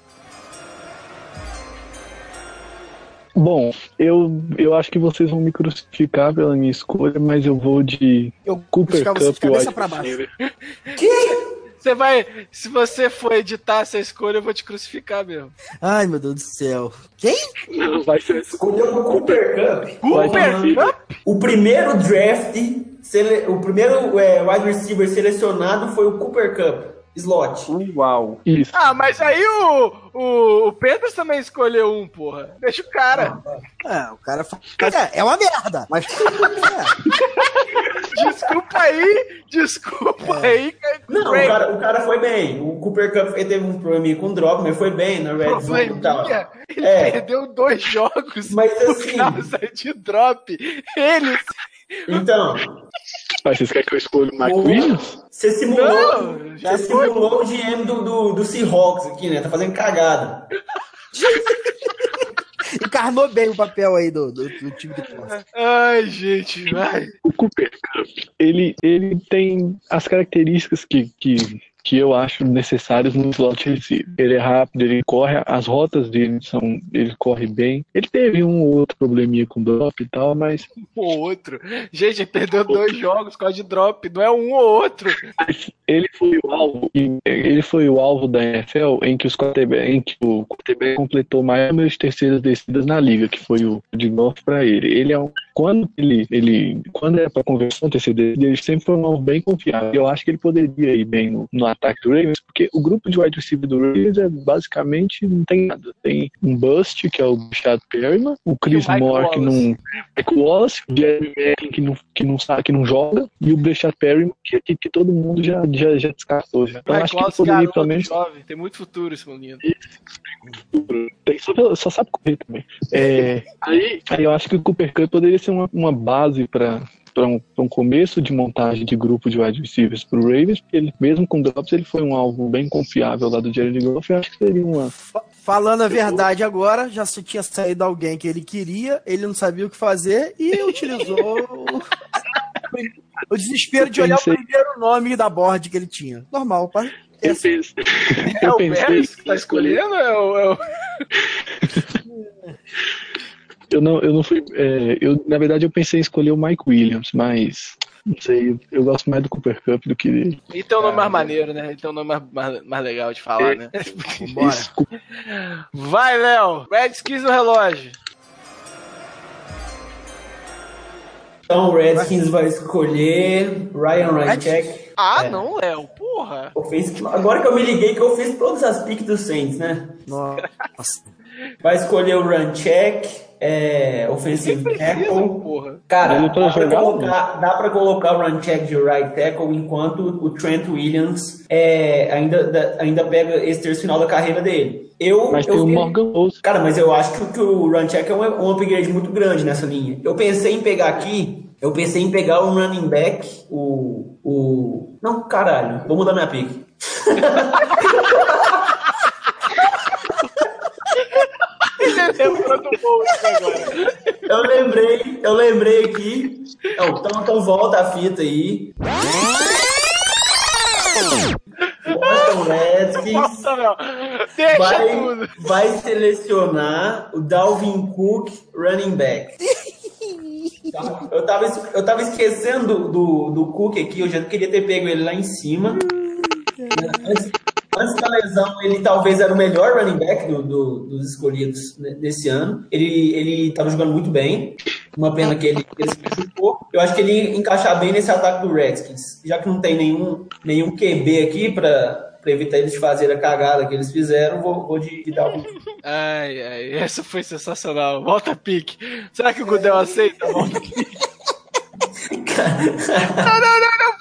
Bom, eu, eu acho que vocês vão me crucificar pela minha escolha, mas eu vou de Eu Cooper crucificava você de Cup cabeça pra baixo. receiver. Você vai. Se você for editar essa escolha, eu vou te crucificar mesmo. Ai, meu Deus do céu. Quem? Não, vai ser Escolheu o Cooper Cup. Cooper Cup? O primeiro draft, sele- o primeiro é, wide receiver selecionado foi o Cooper Cup. Slot. Uau. isso. Ah, mas aí o, o, o Pedro também escolheu um, porra. Deixa o cara. É, o cara fala. É, é uma merda. Mas. É. Desculpa aí, desculpa aí. Não, o cara, o cara foi bem. O Cooper Cup teve um probleminha com drop, mas foi bem na Red Zone e tal. Ele É. perdeu dois jogos Mas por assim- causa de drop. Ele. Então, Mas vocês querem que eu escolha o Mike o- Williams? você simulou, Não, já você foi. simulou o GM do, do, do Seahawks aqui, né? Tá fazendo cagada. Encarnou bem o papel aí do, do, do time do Costa. Ai, gente, vai. O Cooper Cup, ele, ele tem as características que, que, que eu acho necessárias no slot receiver. Ele é rápido, ele corre, as rotas dele são. Ele corre bem. Ele teve um ou outro probleminha com drop e tal, mas Um ou outro. Gente, ele perdeu dois jogos por causa de drop. Não é um ou outro. ele foi o alvo. Ele foi o alvo da NFL em que os quarterback, em que o quarterback completou mais número de terceiras descidas na liga, que foi o de golfe para ele. Ele é um quando ele, ele quando é para conversão terceira descida, ele sempre foi um alvo bem confiável. Eu acho que ele poderia ir bem no, no ataque do Ravens, porque o grupo de wide receiver do Ravens é basicamente não tem nada. Tem um bust, que é o Chad Perryman, o Chris o Moore, que não Mike Wallace, o Jeremy Macklin, que não, que, não sabe, que não joga, e o Breshad Perryman, que, que, que todo mundo já, já já, descartou. Já. Então acho que poderia pelo menos. jovem. Tem muito futuro esse menino. Tem, só, só sabe correr também. É, aí, aí eu acho que o Cooper Cup poderia ser uma, uma base para para um, um começo de montagem de grupo de wide receivers para o Ravens, porque ele, mesmo com drops, ele foi um alvo bem confiável lá do Jared Goff. Eu acho que seria uma. Fa- Falando a verdade agora, já se tinha saído alguém que ele queria, ele não sabia o que fazer e utilizou o, o desespero de olhar o primeiro nome da board que ele tinha. Normal, pai. É Eu pensei, É eu o Bears que tá escolhendo? É o, é o- eu não, eu não fui. é, eu, na verdade, eu pensei em escolher o Mike Williams, mas não sei, eu gosto mais do Cooper Cup do que dele. E tem um nome mais maneiro, né? E tem um nome mais, mais, mais legal de falar, né? Vambora. Isso, Vai, Léo! Redskins no relógio. Então o Redskins vai escolher Ryan Ryancheck. Ah, É. não, Léo. Porra. Offensive- Agora que eu me liguei que eu fiz todas as piques do Saints, né? Nossa. Vai escolher o Runcheck, é, offensive tackle. Porra. Cara, dá pra, colocar, dá pra colocar o Runcheck de right tackle enquanto o Trent Williams é, ainda, da- ainda pega esse terço final da carreira dele. Eu, mas eu tem o Morgan Rose. Cara, mas eu acho que, o- que o Runcheck é um, um upgrade muito grande nessa linha. Eu pensei em pegar aqui, eu pensei em pegar um running back, o. o não, caralho, vou mudar minha pick. Lembrando agora. Eu lembrei, eu lembrei aqui. Então, então, volta a fita aí. Boston Redskins Nossa, vai, tudo. vai selecionar o Dalvin Cook running back. Eu tava, eu tava esquecendo do, do Cook aqui, eu já queria ter pego ele lá em cima. Antes, antes da lesão, ele talvez era o melhor running back do- do- dos escolhidos ne- desse ano. Ele, ele tava jogando muito bem. Uma pena que ele, ele se machucou. Eu acho que ele encaixar bem nesse ataque do Redskins. Já que não tem nenhum, nenhum QB aqui pra, pra evitar eles de fazer a cagada que eles fizeram, vou, vou de, de Dalvin Cook. Ai, ai, essa foi sensacional. Volta pique. Será que o Gudel aceita? Volta pique. não, não, não, não,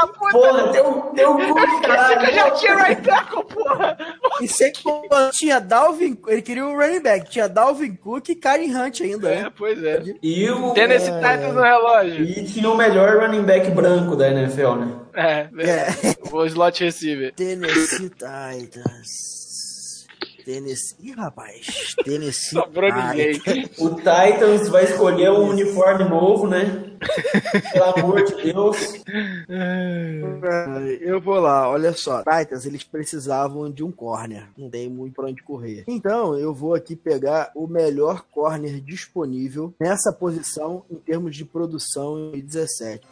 da puta. Porra, tem um, tem um Cook, Eu já tinha caralho. right tackle, porra. E sem contar, tinha Dalvin, ele queria o running back, tinha Dalvin Cook e Karen Hunt ainda, É, né? pois é. E o... Tennessee Titans no relógio. E tinha o melhor running back branco da NFL, né? É, É. o slot receiver. Tennessee Titans. Tennessee, Ih, rapaz, Tennessee Sobrou ninguém. O Titans vai escolher um uniforme novo, né? Pelo amor de Deus. Eu vou lá, olha só. Titans, eles precisavam de um corner. Não tem muito pra onde correr. Então, eu vou aqui pegar o melhor corner disponível nessa posição em termos de produção em 2017.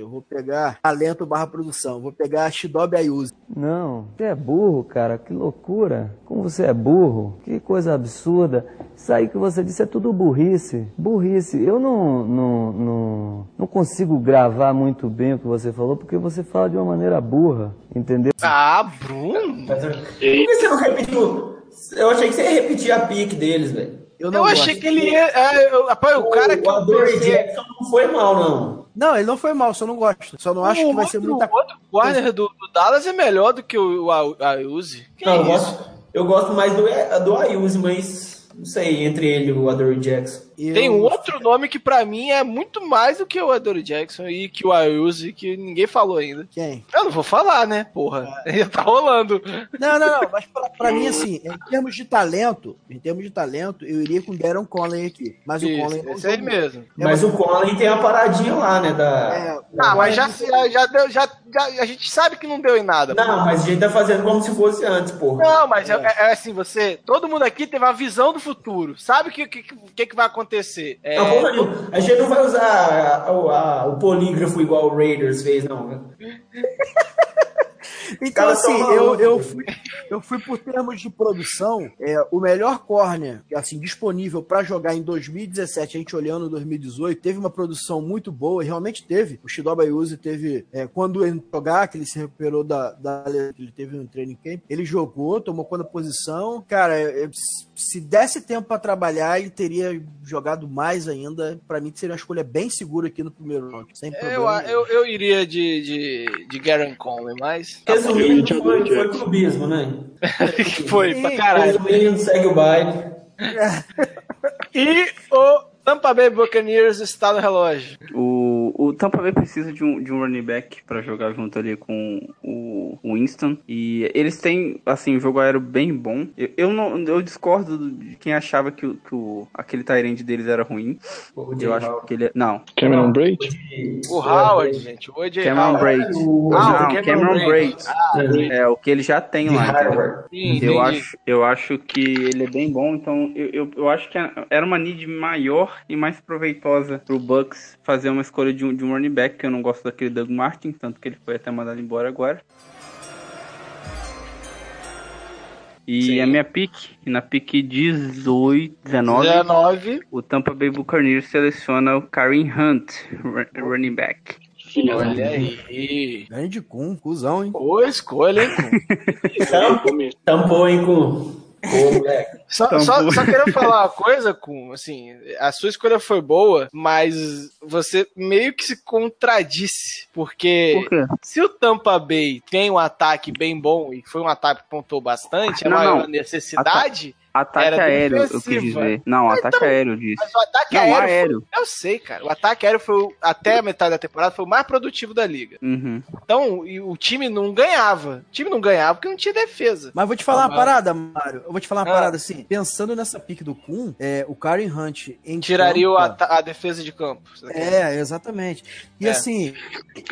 Eu vou pegar talento barra produção. Vou pegar a Shidobi Ayuso. Não, você é burro, cara, que loucura. Como você é burro, que coisa absurda. Isso aí que você disse é tudo burrice. Burrice. Eu não, não, não, não consigo gravar muito bem o que você falou, porque você fala de uma maneira burra, entendeu? Ah, Bruno? Por que você não repetiu? Eu achei que você ia repetir a pique deles, velho. Eu não Eu gosto. achei que ele ia. É, eu, rapaz, o cara que o eu Adore pensei. Jackson não foi mal, não. Não, ele não foi mal, só não gosto. Só não acho que vai ser muita O outro corner do, do Dallas é melhor do que o, o A- Ayuzi. Que Não, eu, isso? gosto, eu gosto mais do, do Ayuse, mas não sei, entre ele e o Adore Jackson. Eu- Tem um outro nome que pra mim é muito mais do que o Adore Jackson e que o Ayuzi, que ninguém falou ainda. Quem? Eu não vou falar, né, porra? Já tá rolando. Não, não, não. Mas pra, pra mim, assim, em termos de talento, em termos de talento, eu iria com o Darren Conley aqui. Mas o Conley Isso, não esse aí jogou. mesmo. Mas o Conley tem a paradinha lá, né? Da... É, Ah, mas já, já, já deu, já, já- a gente sabe que não deu em nada. Não, mas a gente tá fazendo como se fosse antes, porra. Não, mas é, é assim, você. Todo mundo aqui teve uma visão do futuro. Sabe o que, que, que, que vai acontecer? É, Não, porra nenhuma. A gente não vai usar a- a- o polígrafo igual o Raiders fez, não. Então, assim, eu, eu, fui, eu fui por termos de produção, é, o melhor corner, assim, disponível pra jogar em 2017, a gente olhando 2018, teve uma produção muito boa, e realmente teve. O Shidoba Yuzi teve, é, quando ele jogar, que ele se recuperou da, da que ele teve no training camp, ele jogou, tomou conta da posição. Cara, é, se desse tempo pra trabalhar, ele teria jogado mais ainda. Pra mim, seria uma escolha bem segura aqui no primeiro round, sem Eu, problema. eu, eu iria de, de, de Garen Coleman, mas. Resumindo, foi, foi clubismo, né? Foi pra caralho. Resumindo, segue o baile. E o Tampa Bay Buccaneers está no relógio. O, o Tampa Bay precisa de um, de um running back pra jogar junto ali com o, o Winston. E eles têm, assim, um jogo aéreo bem bom. Eu, eu, não, eu discordo de quem achava que, o, que o, aquele Tyrande deles era ruim. Eu acho que ele é. Não. Cameron Braid? O Howard, gente. O AJ Cameron Howard. Braid. o- Não, Ah, o Cameron, Cameron Braid. Braid. É, o que ele já tem lá. Sim, Eu entendi. acho, eu acho que ele é bem bom, então eu, eu, eu acho que era uma need maior e mais proveitosa pro Bucks fazer uma escolha de um, de um running back, que eu não gosto daquele Doug Martin, tanto que ele foi até mandado embora agora. E Sim. a minha pick, na pick 18, 19, 19. o Tampa Bay Buccaneers seleciona o Kareem Hunt, ru- running back. Olha aí. Grande cum, cuzão, hein? Boa escolha, hein? Tampou, hein, com. Moleque. Só, só, só quero falar uma coisa, com assim, a sua escolha foi boa, mas você meio que se contradisse, porque Por se o Tampa Bay tem um ataque bem bom e foi um ataque que pontou bastante, a Não, maior não. necessidade, Ataque Era aéreo, eu quis dizer. Não, ataque aéreo, eu disse. mas o ataque Não, aéreo, aéreo. Foi, eu sei, cara, o ataque aéreo foi até a metade da temporada foi o mais produtivo da liga. Uhum. Então, e o time não ganhava. O time não ganhava porque não tinha defesa. Mas vou te falar Ah, uma parada, Mário. Eu vou te falar uma Ah. parada assim. Pensando nessa pique do Kun, é, o Karen Hunt em Tiraria o Tampa- ata- a defesa de campo. É, exatamente. E É. assim,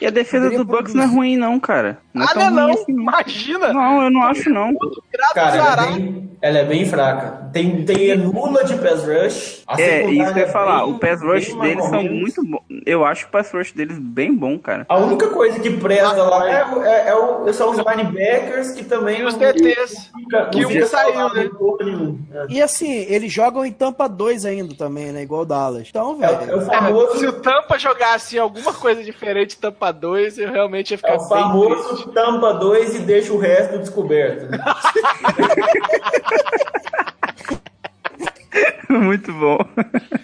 E a defesa do Bucks não é produzir. ruim, não, cara. Não é ah, tão não, ruim não. assim, não. Imagina. Não, eu não acho, não. Cara, do ela é, bem, ela é bem fraca. Tem, tem é nula de pass rush. É, isso que eu ia falar. bem- O pass rush deles são muito bons. Eu acho o pass rush deles bem bom, cara. A única coisa que presta lá é, o- é- é o- são os linebackers que também E os DTs. Que um saiu, né? É. e assim, eles jogam em Tampa 2 ainda também, né? Igual o Dallas. Então, É, o- velho. é o Se famoso, o Tampa jogasse alguma coisa diferente Tampa 2, eu realmente ia é ficar o bem famoso tampa 2 e deixa o resto descoberto. muito bom.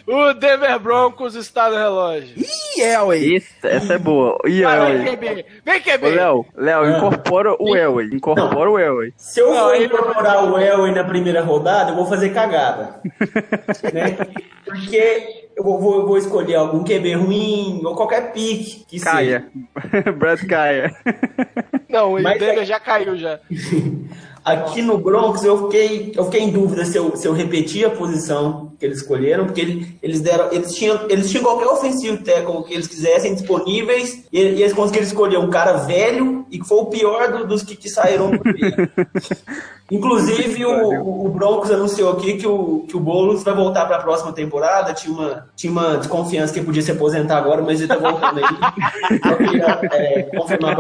O Denver Broncos está no relógio. Ih, Elway. Isso, essa é boa. E Vai, Elway? vem, QB. Vem, Ô, QB. Léo, Léo, Ah. incorpora o Elway. Incorpora o Elway. Se eu Não, for incorporar o Elway na primeira rodada, eu vou fazer cagada. né? Porque eu vou, vou- vou escolher algum QB ruim ou qualquer pique que seja. Caia. Brad Caia. Não, o Mas Denver é- já caiu já. Aqui no Broncos eu fiquei, eu fiquei em dúvida se eu, se eu repeti a posição que eles escolheram, porque ele- eles deram, eles tinham, eles tinham qualquer ofensivo tackle que eles quisessem disponíveis, e, e eles conseguiram escolher um cara velho e que foi o pior do- dos que, que saíram do. Inclusive o, o- Broncos anunciou aqui que o, que o Boulos vai voltar para a próxima temporada, tinha uma, tinha uma desconfiança que ele podia se aposentar agora, mas ele tá voltando aí. Só queria é, confirmar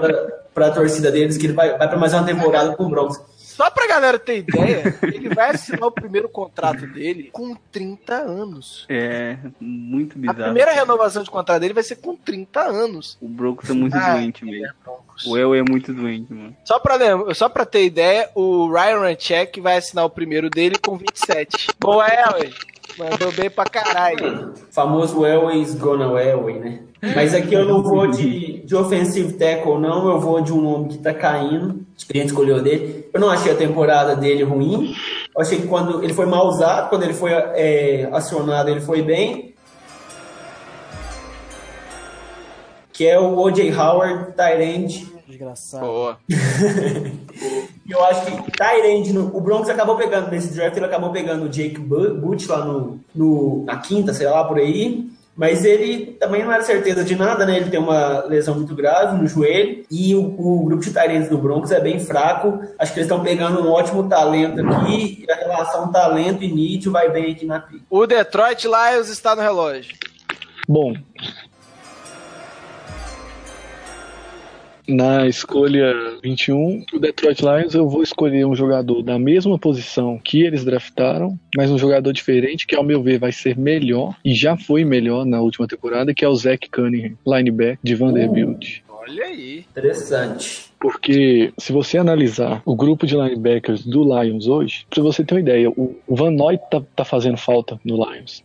para a torcida deles que ele vai, vai para mais uma temporada com o Broncos. Só pra galera ter ideia, ele vai assinar o primeiro contrato dele com 30 anos. É, muito A bizarro. primeira renovação de contrato dele vai ser com 30 anos. O Broncos é muito Ah, doente mesmo. Broncos. O Elway é muito doente, mano. Só pra, lembra- só pra ter ideia, o Ryan Ranchek vai assinar o primeiro dele com 27. Boa, Elway. Mandou bem pra caralho. famoso Elway's gonna Elway, né? Mas aqui eu não vou de, de offensive tackle, não. Eu vou de um nome que tá caindo. que A gente escolheu dele. Eu não achei a temporada dele ruim. Eu achei que quando ele foi mal usado, quando ele foi é, acionado, ele foi bem. Que é o O.J. Howard, Tyrande. Desgraçado. Boa. E eu acho que Tyrande, no- o Broncos acabou pegando nesse draft, ele acabou pegando o Jake Bu- Butch lá no, no- na quinta, sei lá, por aí. Mas ele também não era certeza de nada, né? Ele tem uma lesão muito grave no joelho. E o, o grupo de Tyrants do Broncos é bem fraco. Acho que eles estão pegando um ótimo talento aqui. E a relação talento e need vai bem aqui na pica. O Detroit Lions está no relógio. Bom. Na escolha 21, o Detroit Lions, eu vou escolher um jogador da mesma posição que eles draftaram, mas um jogador diferente, que ao meu ver vai ser melhor, e já foi melhor na última temporada, que é o Zach Cunningham, linebacker de Vanderbilt. Olha aí. Interessante. Porque se você analisar o grupo de linebackers do Lions hoje, pra você ter uma ideia, o o Van Noy tá, tá fazendo falta no Lions.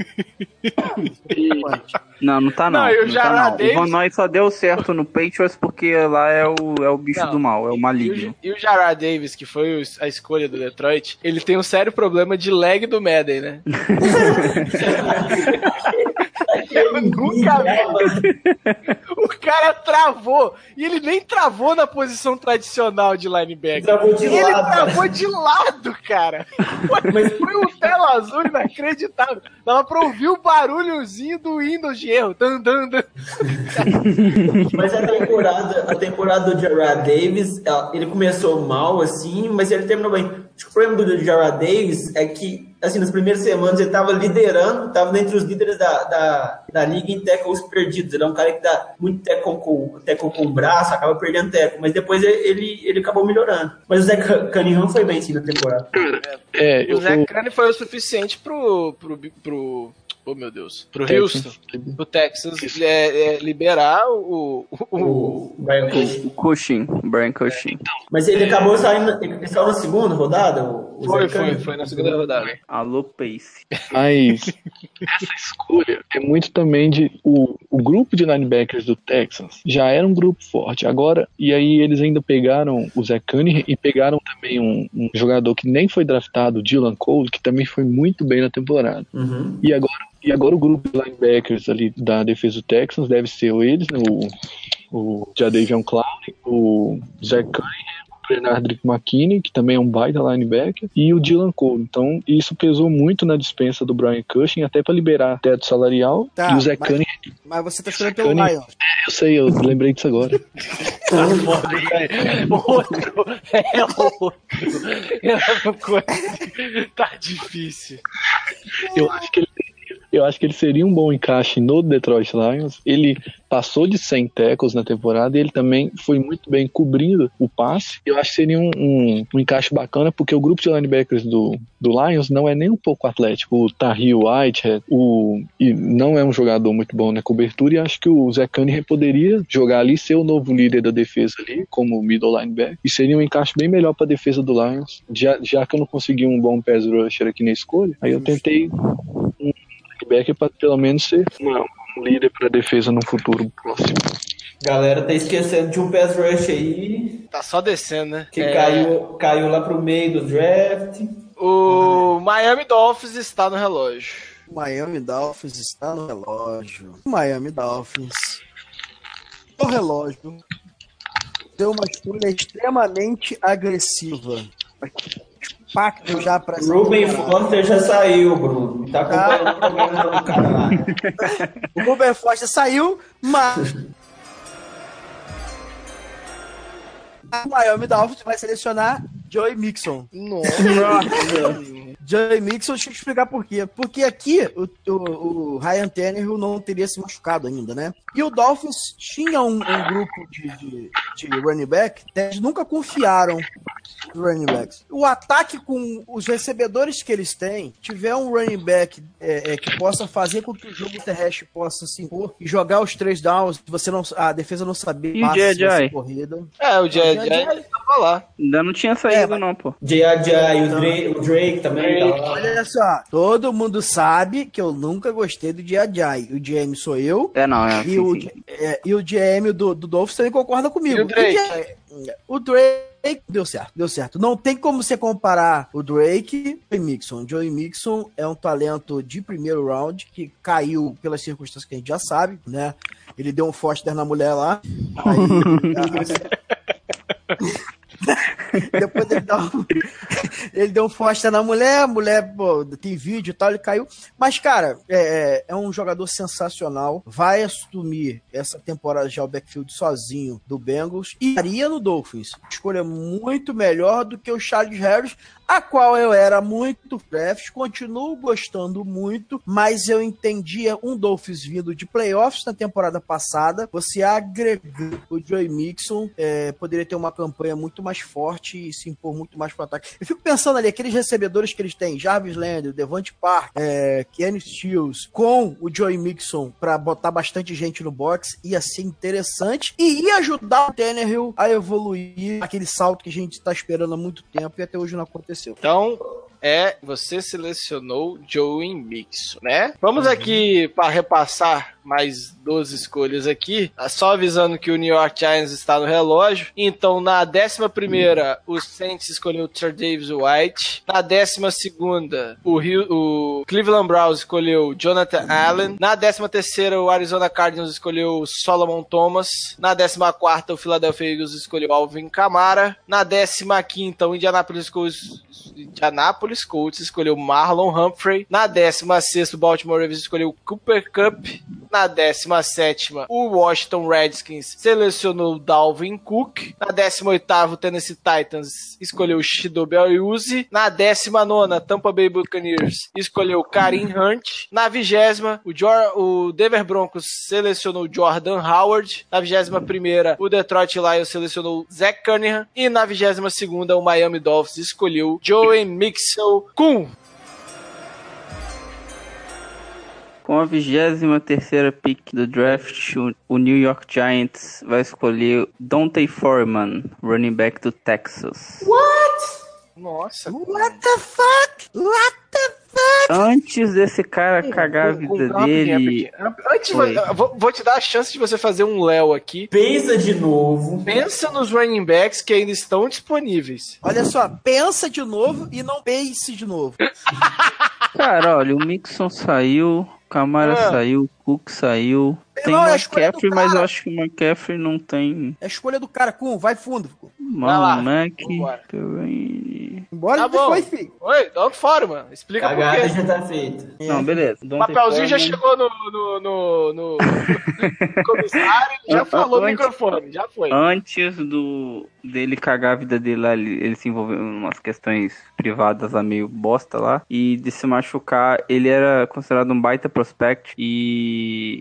Não, não tá não. Não, e o tá, Jarrah não. O Van Noy só deu certo no Patriots porque lá é o, é o bicho Não. do mal, é o E maligno. o, e o Jarrah Davis, que foi o- a escolha do Detroit, ele tem um sério problema de lag do Madden, né? Eu nunca vi. O cara travou. E ele nem travou na posição tradicional de linebacker. Travou de ele lado. travou de lado, cara. Foi, foi um tela azul inacreditável. Dava pra ouvir o barulhozinho do Windows de erro. Dan, dan, dan. Mas a temporada, a temporada do Jarrah Davis, ele começou mal, assim, mas ele terminou bem. Acho que o problema do Jarrah Davis é que, assim, nas primeiras semanas ele tava liderando, tava entre os líderes da, da, da liga em tackles perdidos. Ele é um cara que dá muito tackle com, tackle com o braço, acaba perdendo tackle, mas depois ele, ele, acabou melhorando. Mas o Zé Cunningham foi bem, sim, na temporada. É, eu O Zé vou... Crane foi o suficiente pro. pro, pro oh meu Deus. Pro Texans. Houston. Pro Texas é, é, liberar o. o, o- O Brian Cushing. O Cushing, o Brian Cushing. Mas ele acabou saindo, ele saiu na segunda rodada? Foi, foi, foi na segunda rodada. Alô, Pace. Mas essa escolha é muito também de. O, o grupo de linebackers do Texans já era um grupo forte. Agora, e aí eles ainda pegaram o Zé Cunningham e pegaram também um, um jogador que nem foi draftado, o Dylan Cole, que também foi muito bem na temporada. Uhum. E agora, e agora o grupo de linebackers ali da defesa do Texans deve ser eles, né, o, o Jadavion Clown, o Zé Cunningham, o Bernard McKinney, que também é um baita linebacker, e o Dylan Cole. Então, isso pesou muito na dispensa do Brian Cushing, até para liberar teto salarial. Tá, e o Zé mas- Cunningham, Mas você tá escolhendo pelo Cunningham. Lions. eu sei, eu lembrei disso agora. Outro. É outro. Não consigo. Tá difícil. Eu acho que ele eu acho que ele seria um bom encaixe no Detroit Lions. Ele passou de 100 tackles na temporada e ele também foi muito bem cobrindo o passe. Eu acho que seria um, um- um encaixe bacana, porque o grupo de linebackers do, do Lions não é nem um pouco atlético. O Tahil Whitehead o, e não é um jogador muito bom na cobertura, e acho que o Zé Cunningham poderia jogar ali, ser o novo líder da defesa ali, como middle linebacker, e seria um encaixe bem melhor para a defesa do Lions. Já, já que eu não consegui um bom pass rusher aqui na escolha, aí eu tentei linebacker para pelo menos ser uma- um líder para a defesa no futuro próximo. Galera tá esquecendo de um pass rush aí, Tá só descendo, né? que É, caiu, caiu lá pro meio do draft. O Miami Dolphins está no relógio. Miami Dolphins está no relógio. Miami Dolphins. O relógio tem uma escolha extremamente agressiva. Pacto já para Ruben Foster já saiu, Bruno. Tá acompanhando o programa do. O Ruben Foster saiu, mas o Miami Dolphins vai selecionar Joey Mixon. Nossa. Joey Mixon, deixa eu te explicar por quê. Porque aqui o, o, o Ryan Tannehill não teria se machucado ainda, né? E o Dolphins tinha um, um grupo de, de, de running back, eles nunca confiaram nos running backs. O ataque com os recebedores que eles têm, tiver um running back é, é, que possa fazer com que o jogo terrestre possa se impor e jogar os três downs, você não, a defesa não saber E o ser J.J.? corrida. É, o Jay- Jay tava lá. Ainda não tinha saído, Mas- não, pô. O Drake, o Drake também. tá lá. Olha só, todo mundo sabe que eu nunca gostei do J.J. O GM sou eu, É, não, é. E sim, o, sim. é, e o GM do, do Dolphins também concorda comigo. E o Drake? O Drake deu certo, deu certo. Não tem como você comparar o Drake e o Mixon. Joey Mixon é um talento de primeiro round que caiu pelas circunstâncias que a gente já sabe, né? Ele deu um foster na mulher lá. Aí, Depois ele dá um, ele deu um fosta na mulher, a mulher, pô, tem vídeo e tal, ele caiu. Mas, cara, é, é um jogador sensacional. Vai assumir essa temporada já o backfield sozinho do Bengals e iria no Dolphins. Escolha muito melhor do que o Charles Harris, a qual eu era muito draft, continuo gostando muito, mas eu entendia um Dolphins vindo de playoffs na temporada passada, você agregando o Joey Mixon, é, poderia ter uma campanha muito mais forte e se impor muito mais para ataque. Eu fico pensando ali, aqueles recebedores que eles têm, Jarvis Landry, Devante Park, é, Kenny Stills, com o Joey Mixon para botar bastante gente no box, ia ser interessante e ia ajudar o Tannehill a evoluir aquele salto que a gente está esperando há muito tempo e até hoje não aconteceu. Então, é, você selecionou Joey Mixon, né? Vamos aqui para repassar mais 12 escolhas aqui. Só avisando que o New York Giants está no relógio. Então, na 11 o Saints escolheu o Sir Davis White. Na 12 o, Rio- o Cleveland Browns escolheu Jonathan Allen. Na 13 o Arizona Cardinals escolheu Solomon Thomas. Na 14 o Philadelphia Eagles escolheu Alvin Kamara. Na 15 o Indianapolis Colts, Indianapolis Colts escolheu Marlon Humphrey. Na 16 o Baltimore Ravens escolheu Cooper Cup. Na 17 o Washington Redskins selecionou Dalvin Cook. Na 18 o Tennessee Titans escolheu Shidobi Ayuzi. Na 19 Tampa Bay Buccaneers escolheu Karim Hunt. Na 20 o, Jor- o Denver Broncos selecionou Jordan Howard. Na 21 o Detroit Lions selecionou Zach Cunningham. E na 22 o Miami Dolphins escolheu Joey Mixon com Com a 23 pick do draft, o- New York Giants vai escolher Dante Foreman, running back do Texas. Nossa. What the fuck? What the fuck? Antes desse cara cagar a Com- com- vida dele. Antes, vou, vou te dar a chance de você fazer um Léo aqui. Pensa de novo. Pensa nos running backs que ainda estão disponíveis. Olha só, pensa de novo e não pense de novo. cara, olha, o Mixon saiu, o Camara Ah. saiu, o Cook saiu. Tem Não, é a McCaffrey, do mas eu acho que o McCaffrey não tem. É a escolha do cara, com, vai fundo. Mano, Mac. Perrine. Embora Tá bom. depois, filho. Oi, dá um fora, mano. Explica por quê. já tá feita. Não, beleza. O papelzinho já chegou no, no, no, no- no comissário, ele já falou no antes- microfone, já foi. Antes do dele cagar a vida dele lá, ele, ele se envolveu em umas questões privadas lá meio bosta lá. E de se machucar, ele era considerado um baita prospect. E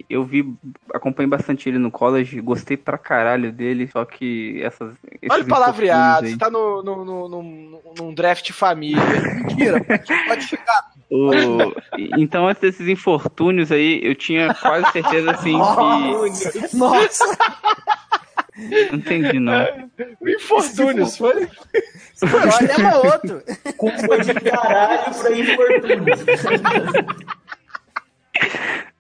eu vi, acompanhei bastante ele no college, gostei pra caralho dele. Só que essas. Olha o palavreado, infortúnios você aí- tá no, no, no, no- num draft família. Mentira, pode, chegar. O- Então, antes desses infortúnios aí, eu tinha quase certeza assim que. Nossa, Não entendi, não. Infortúnios, foi? olha é outro. Culpa de caralho pra infortúnio.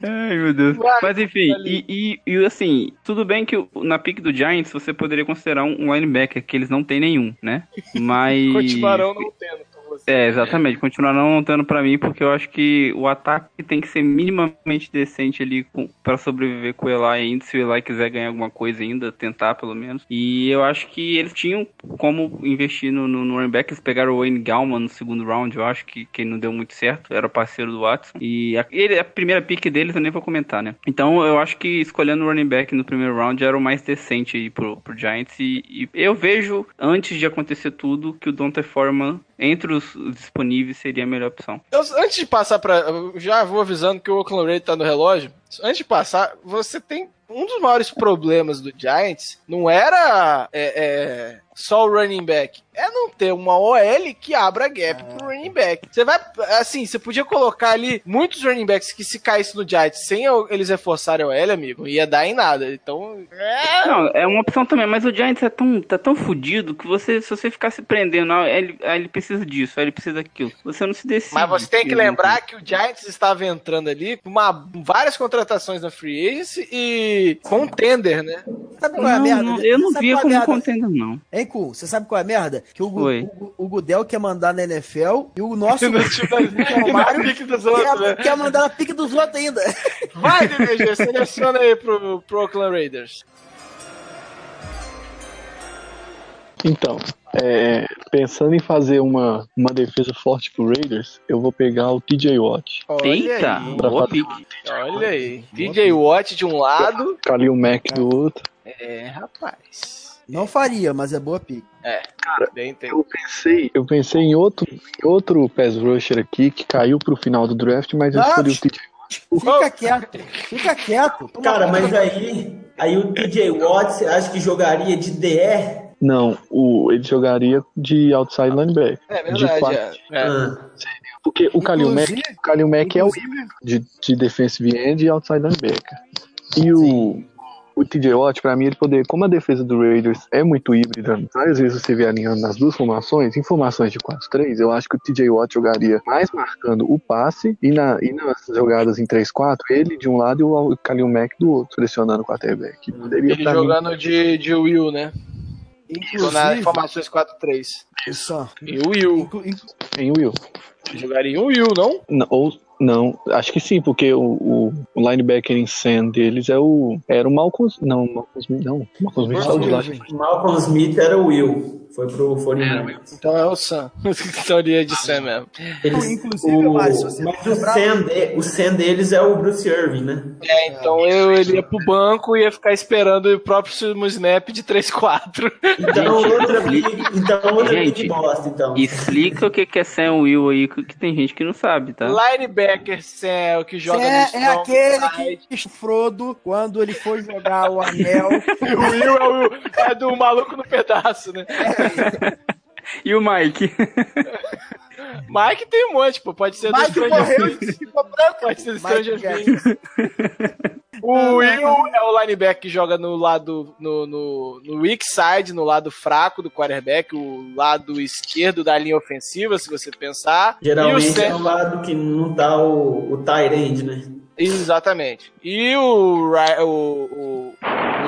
Ai, meu Deus. Vai, Mas enfim, ali. e, e, e, assim, tudo bem que na pick do Giants você poderia considerar um um linebacker, que eles não têm nenhum, né? Mas. Continuarão não tendo você. É, exatamente. Continuarão não tendo pra mim, porque eu acho que o ataque tem que ser minimamente decente ali pra sobreviver com o Eli ainda, se o Eli quiser ganhar alguma coisa ainda, tentar pelo menos. E eu acho que eles tinham como investir no, no, no running back, eles pegaram o Wayne Gallman no segundo round, eu acho que, que não deu muito certo, era parceiro do Watson. E a, ele, a primeira pick deles eu nem vou comentar, né? Então eu acho que escolhendo o running back no primeiro round era o mais decente aí pro, pro Giants. E, e eu vejo, antes de acontecer tudo, que o Dante Foreman, entre os disponíveis, seria a melhor opção. Eu- antes de passar eu Já vou avisando que o Oakland Raiders tá no relógio. Antes de passar, você tem. Um dos maiores problemas do Giants não era é, é, só o running back. É não ter uma OL que abra gap pro running back. Você vai. Assim, você podia colocar ali muitos running backs que se caísse no Giants sem eles reforçarem a OL, amigo, ia dar em nada. Então. É, Não, é uma opção também, mas o Giants é tão, tá tão fudido que você, se você ficar se prendendo, ah, ele, ah, ele precisa disso, ah, ele precisa daquilo, você não se decide. Mas você tem que lembrar que o Giants estava entrando ali com uma, várias contratações na Free Agency e contender, né? Sabe qual é a Não, merda? não, eu não Sabe via é como merda? contender, não. Hein, Você sabe qual é a merda? Que o, o, o Gudel quer mandar na NFL e o nosso no time da- no Mário pique dos outros, né? quer, quer mandar na pique dos outros ainda. Vai, DDG, seleciona aí pro, pro Oakland Raiders. Então, é, pensando em fazer uma, uma defesa forte pro Raiders, eu vou pegar o TJ Watt. Olha Eita, aí. boa pique. Olha aí. DJ Watt de um lado. Kalil Mack do outro. É, rapaz. Não faria, mas é boa pick. Bem tem. Eu pensei, eu pensei em outro, outro pass rusher aqui que caiu pro final do draft, mas eu Ah, escolhi o TJ. Fica quieto, fica quieto. Cara, mas aí, aí o TJ Watt, você acha que jogaria de DR? Não, o, ele jogaria de outside linebacker. É de verdade. quatro. É. É. Ah, Porque o Kalil Mack, o Kalil Mack é o de, de defensive end e outside linebacker. E o, o TJ Watt, pra mim, ele poder, como a defesa do Raiders é muito híbrida, várias vezes você vê alinhando nas duas formações, em formações de 4-3, eu acho que o TJ Watt jogaria mais marcando o passe e, na, e nas jogadas em 3-4, ele de um lado e o Kalil Mack do outro, selecionando o quarterback. Poderia, Ele pra mim, jogando de, de Will, né? Tô na Inclusive, formações 4-3. isso, E o Will. em Will. Jogaria um Will, não? Não, ou, não, acho que sim, porque o, o, linebacker em Sam deles é o. Era o Malcolm. Não, Malcolm Smith, não. Malcolm Smith saiu de lá. Malcolm Smith era o Will. Foi pro 49 Então é o Sam. então ele é de Sam mesmo. Eles, Inclusive, o, você mas o Sam, de- o Sam deles é o Bruce Irving, né? É, então eu, ele ia pro banco e ia ficar esperando o próximo snap de 3-4. Então outra então outra Gente, pique bosta, então. Explica o que que é Sam Will aí, que tem gente que não sabe, tá? Linebacker Sam, que joga no É, é aquele side. que o Frodo, quando ele foi jogar o anel, E o Will é, o, é do maluco no pedaço, né? E o Mike? Mike tem um monte, pô. Pode ser do Mike Stranger morreu e ficou branco. Pode ser do Stranger. Things. O Will é o linebacker que joga no lado no, no, no weak side, no lado fraco do quarterback, o lado esquerdo da linha ofensiva, se você pensar. e o Geralmente é o lado que não tá o, o tight end, né? Exatamente. E o, o, o,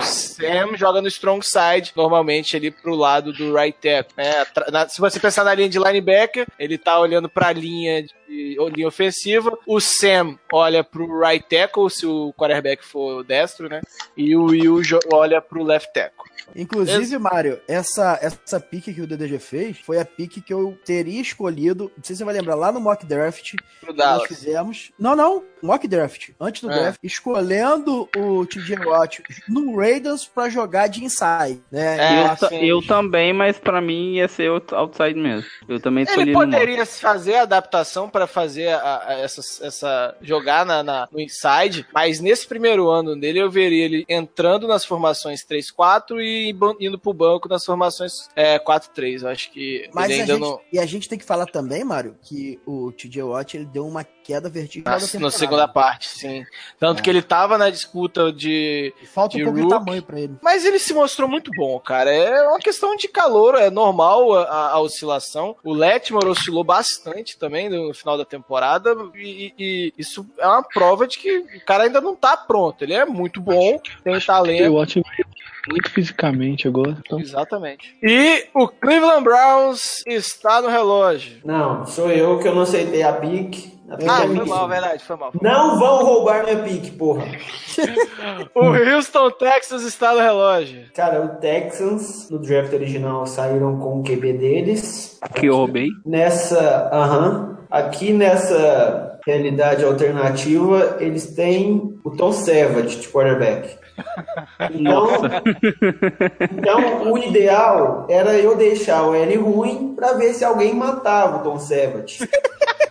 o Sam joga no strong side, normalmente ali pro lado do right tackle. né? Na- se você pensar na linha de linebacker, ele tá olhando pra linha de linha ofensiva. O Sam olha pro right tackle, se o quarterback for destro, né? E o Will olha pro left tackle. Inclusive, Mário, essa, essa pique que o DDG fez foi a pique que eu teria escolhido. Não sei se você vai lembrar, lá no mock draft Pro que nós fizemos. Não, não, mock draft. Antes do É. draft, escolhendo o TJ Watt no Raiders pra jogar de inside, né? É, eu, ta- sim. eu também, mas pra mim ia ser out- outside mesmo. Eu também Ele poderia fazer a adaptação para fazer a- a- essa, essa jogar na, na- no inside, mas nesse primeiro ano dele eu veria ele entrando nas formações 3-4 e ban- indo pro banco nas formações é, 4-3. Eu acho que Mas ele a ainda gente, não. e a gente tem que falar também, Mário, que o TJ Watt ele deu uma queda vertical Na, na segunda parte, sim. Tanto que ele tava na disputa de. Falta um de de tamanho pra ele. Mas ele se mostrou muito bom, cara. É uma questão de calor, é normal a, a- a oscilação. O Letmore oscilou bastante também no final da temporada. E, e isso é uma prova de que o cara ainda não tá pronto. Ele é muito bom, tem O talento. Watt muito fisicamente agora. Então, Exatamente. E o Cleveland Browns está no relógio. Não, sou eu que eu não aceitei a pique. Pique Ah, foi mal, verdade, foi mal. Não vão roubar minha pique, porra. O Houston Texas está no relógio. Cara, o Texans, no draft original, saíram com o QB deles. Que eu roubei. Nessa, aham, aqui nessa realidade alternativa, eles têm o Tom Savage de quarterback. Então, então, o ideal era eu deixar o L ruim pra ver se alguém matava o Tom Savage.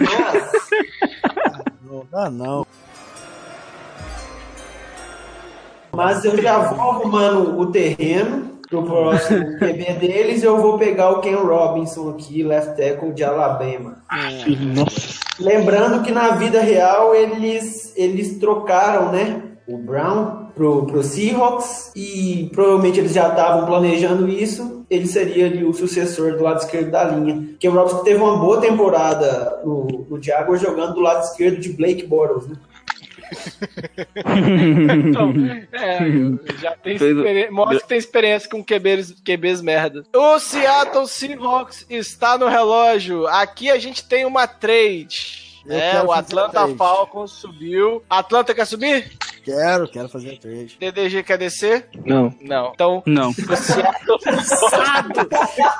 Mas, Não dá, não. mas eu já vou arrumando o terreno pro próximo QB deles eu vou pegar o Ken Robinson aqui, left tackle de Alabama. nossa, Lembrando que na vida real eles, eles trocaram, né? O Brown pro, pro Seahawks e provavelmente eles já estavam planejando isso. Ele seria ali o sucessor do lado esquerdo da linha. Ken Robinson teve uma boa temporada no, no Jaguars jogando do lado esquerdo de Blake Bortles, né? Então, é, já tem Fez- experi- mostra que tem experiência com QBs, QBs merda. O Seattle Seahawks está no relógio. Aqui a gente tem uma trade. Eu É, o Atlanta. Falcons subiu. Atlanta quer subir? Quero, quero fazer a trade. DDG quer descer? Não. Não. Então, Não. o Seattle Desgraçado!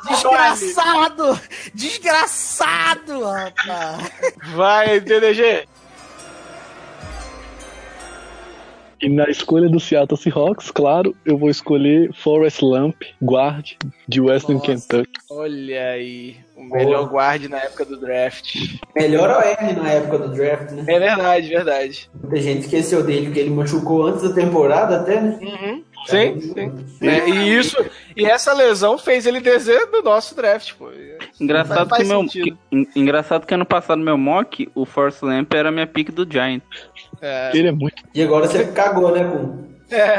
Desgraçado! Desgraçado, rapaz! vai, DDG. E na escolha do Seattle Seahawks, claro, eu vou escolher Forrest Lamp, guard de Western Nossa. Kentucky. Olha aí, o melhor guarde na época do draft. Melhor OL na época do draft, né? É verdade, verdade. Muita gente esqueceu dele, porque ele machucou antes da temporada até, né? Uhum. Sim, sim. É, e isso, e essa lesão fez ele descer do nosso draft, pô. Engraçado que, meu, que- en- engraçado que ano passado meu mock, o Force Lamp era minha pick do Giant. É, Ele é muito. E agora você cagou, né, com é.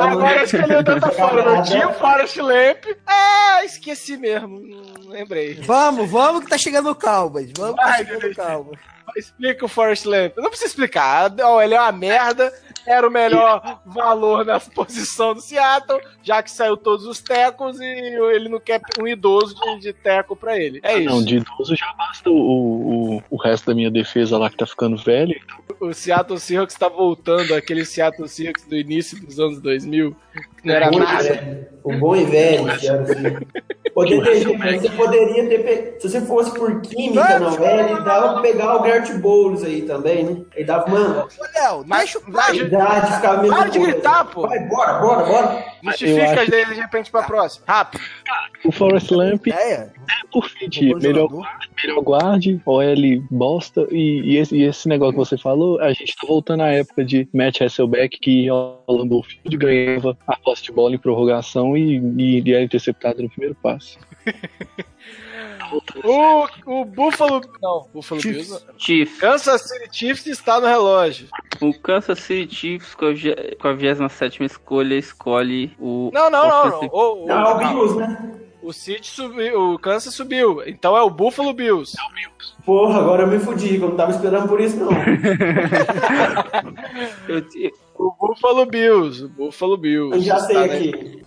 Agora Agora escolheu tanta fora. Não tinha o Forrest Lamp. Ah, esqueci mesmo. Não lembrei. Vamos, vamos que tá chegando o Cowboys. Vamos que tá chegando o. Cowboys. Explica o Forrest Lamp. Não precisa explicar. Ó, ele é uma merda. Era o melhor valor na posição do Seattle, já que saiu todos os tecos e ele não quer um idoso de, de teco pra ele. É isso. Não, de idoso já basta o, o, o resto da minha defesa lá que tá ficando velho. O Seattle Seahawks tá voltando aquele Seattle Seahawks do início dos anos 2000, que não era Bom e nada. velho. O bom e velho, DDG, mas você poderia ter. Pe... Se você fosse por química na OL, dava pra pegar o Gert Bowles aí também, né? Aí dava, mano, Ô, Léo, Mas deixa o vai, ficava mesmo. Para de gritar, pô. Vai, bora, bora, bora. Justifica as dele de repente pra próxima. Rápido. O Forrest Lamp ideia. por fit, Bom melhor, melhor guarde, OL bosta, e, e esse, e esse negócio que você falou, a gente tá voltando à época de Matt Hasselbeck, que Orlando Field ganhava a posse de bola em prorrogação e, e, e era interceptado no primeiro passe. O, o Buffalo. Não, Buffalo Bills. não. Chiefs. Kansas City Chiefs está no relógio. O Kansas City Chiefs, com a vie- com a 27 escolha, escolhe o. Não, não, não. O, o, Não, é o Bills, né? o City subiu, o Kansas subiu. Então é o Buffalo Bills. Porra, agora eu me fudi, que eu não tava esperando por isso, não. Eu O Buffalo Bills. O Buffalo Bills. Eu já sei na- aqui.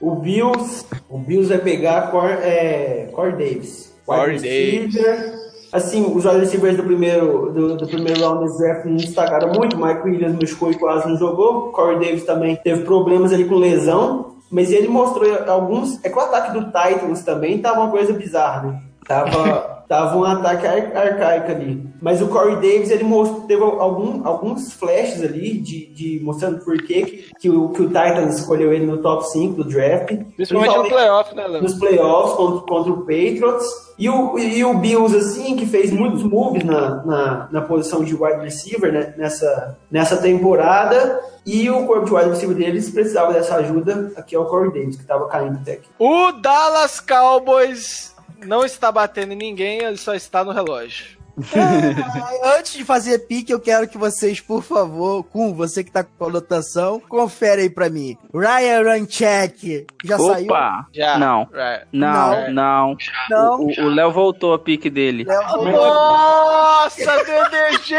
O Bills, o Bills vai pegar Cor, é, Corey Davis. Corey receiver. Assim, os receivers do primeiro, do, do primeiro round desse draft não destacaram muito. Mike Williams machucou e quase não jogou. Corey Davis também teve problemas ali com lesão. Mas ele mostrou alguns. É que o ataque do Titans também tava uma coisa bizarra, né? Tava, tava um ataque ar- arcaico ali. Mas o Corey Davis, ele mostrou, teve algum, alguns flashes ali de, de mostrando por que, que, que, o, que o Titans escolheu ele no top 5 do draft. Principalmente no playoff, né, Léo? nos playoffs contra, contra o Patriots. E o, e o Bills, assim, que fez muitos moves na, na, na posição de wide receiver né, nessa, nessa temporada. E o corpo de wide receiver deles precisava dessa ajuda. Aqui é o Corey Davis, que estava caindo até aqui. O Dallas Cowboys não está batendo em ninguém, ele só está no relógio. Ah, Antes de fazer pique, eu quero que vocês, por favor, com você que tá com a anotação, confere aí pra mim. Ryan Runcheck já saiu? Opa! Já. Não. Right. Não, não. Não. O o Léo voltou a pique dele. Léo, Nossa, DDG!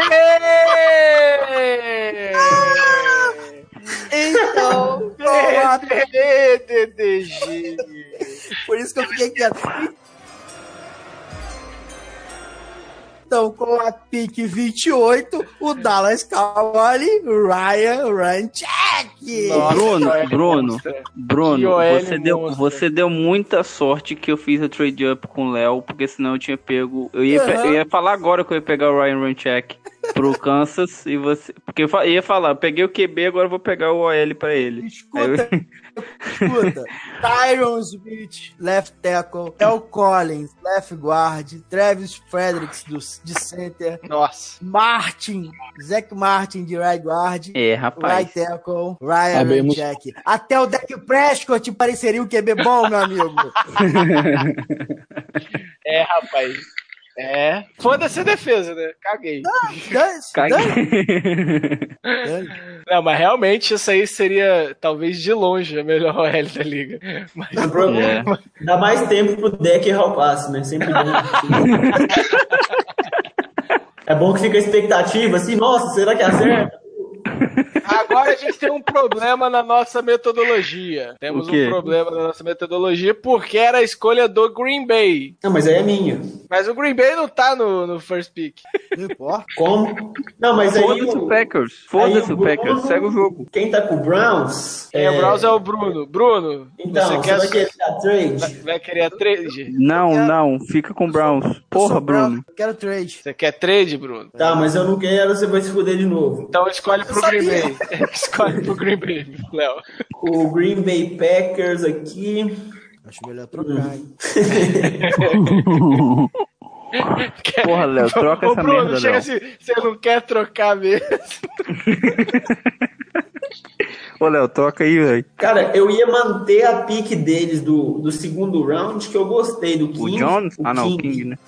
Então, toma, DDG! por isso que eu fiquei quieto. Então, com a pique 28, o Dallas Cowboys, Ryan Runcheck. Nossa, Bruno, OL Bruno, Bruno, OL você deu, você deu muita sorte que eu fiz a trade up com o Léo, porque senão eu tinha pego. Eu ia, Aham. eu ia falar agora que eu ia pegar o Ryan Runcheck pro Kansas e você. Porque eu ia falar, peguei o QB, agora eu vou pegar o OL pra ele. Aí eu- Escuta. Tyron Smith, left tackle. El Collins, left guard. Travis Fredericks, do, de center. Nossa. Martin, Zach Martin, de right guard. É, rapaz. Right tackle, Ryan Sabemos. Jack. Até o Dak Prescott pareceria um QB bom, meu amigo. É, rapaz. É. Foda-se a defesa, né? Caguei. Dane-se, Cague- dane-se, dane-se. Não, mas realmente isso aí seria, talvez de longe, a melhor OL da liga. Mas, É. Dá mais tempo pro deck errar o passe, né? Sempre bom. É bom que fica a expectativa assim, nossa, será que acerta? Agora a gente tem um problema na nossa metodologia. Temos um problema na nossa metodologia porque era a escolha do Green Bay. Não, mas aí é minha. Mas o Green Bay não tá no, no first pick. Como? Não, mas aí. Foda-se o Packers. Foda-se o Packers. Segue o jogo. Quem tá com o Browns. Quem é o Browns é o Bruno. Bruno, Então, você você, quer vai querer dar trade? vai, vai querer a trade? Não, não. Fica com o Browns. Porra, Bruno. Quero trade. Você quer trade, Bruno? Tá, mas eu não quero, você vai se fuder de novo. Então escolhe pro Green Bay. escolhe pro Green Bay, Léo. O Green Bay Packers aqui. Acho melhor trocar, hein? Porra, Léo, troca Ô, essa Bruno, merda, chega Léo. assim, você não quer trocar mesmo? Ô, Léo, troca aí, velho. Cara, eu ia manter a pique deles do, do segundo round, que eu gostei do O King. Jones? o Ah, não, o King, né?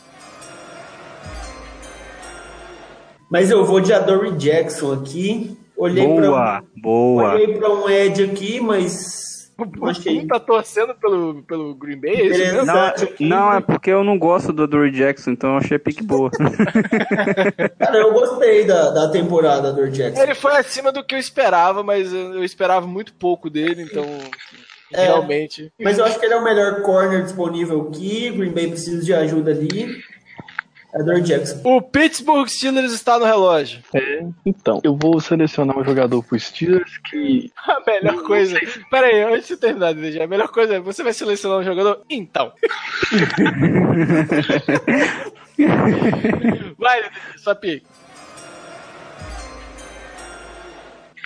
Mas eu vou de Adoree Jackson aqui. Olhei Boa, pra, boa. olhei pra um Ed aqui, mas não achei. Tá torcendo pelo, pelo Green Bay, é isso mesmo? Não, não, é porque eu não gosto do Dory Jackson, então eu achei a pique boa. Cara, eu gostei da, da temporada do Adoree Jackson. Ele foi acima do que eu esperava, mas eu esperava muito pouco dele, então É. realmente. Mas eu acho que ele é o melhor corner disponível aqui. Green Bay precisa de ajuda ali. Adoree Jackson. O Pittsburgh Steelers está no relógio. É, então, eu vou selecionar um jogador pro Steelers que A melhor coisa. Pera aí, antes de terminar, DG, a melhor coisa é você vai selecionar um jogador? Então. vai, sua pique.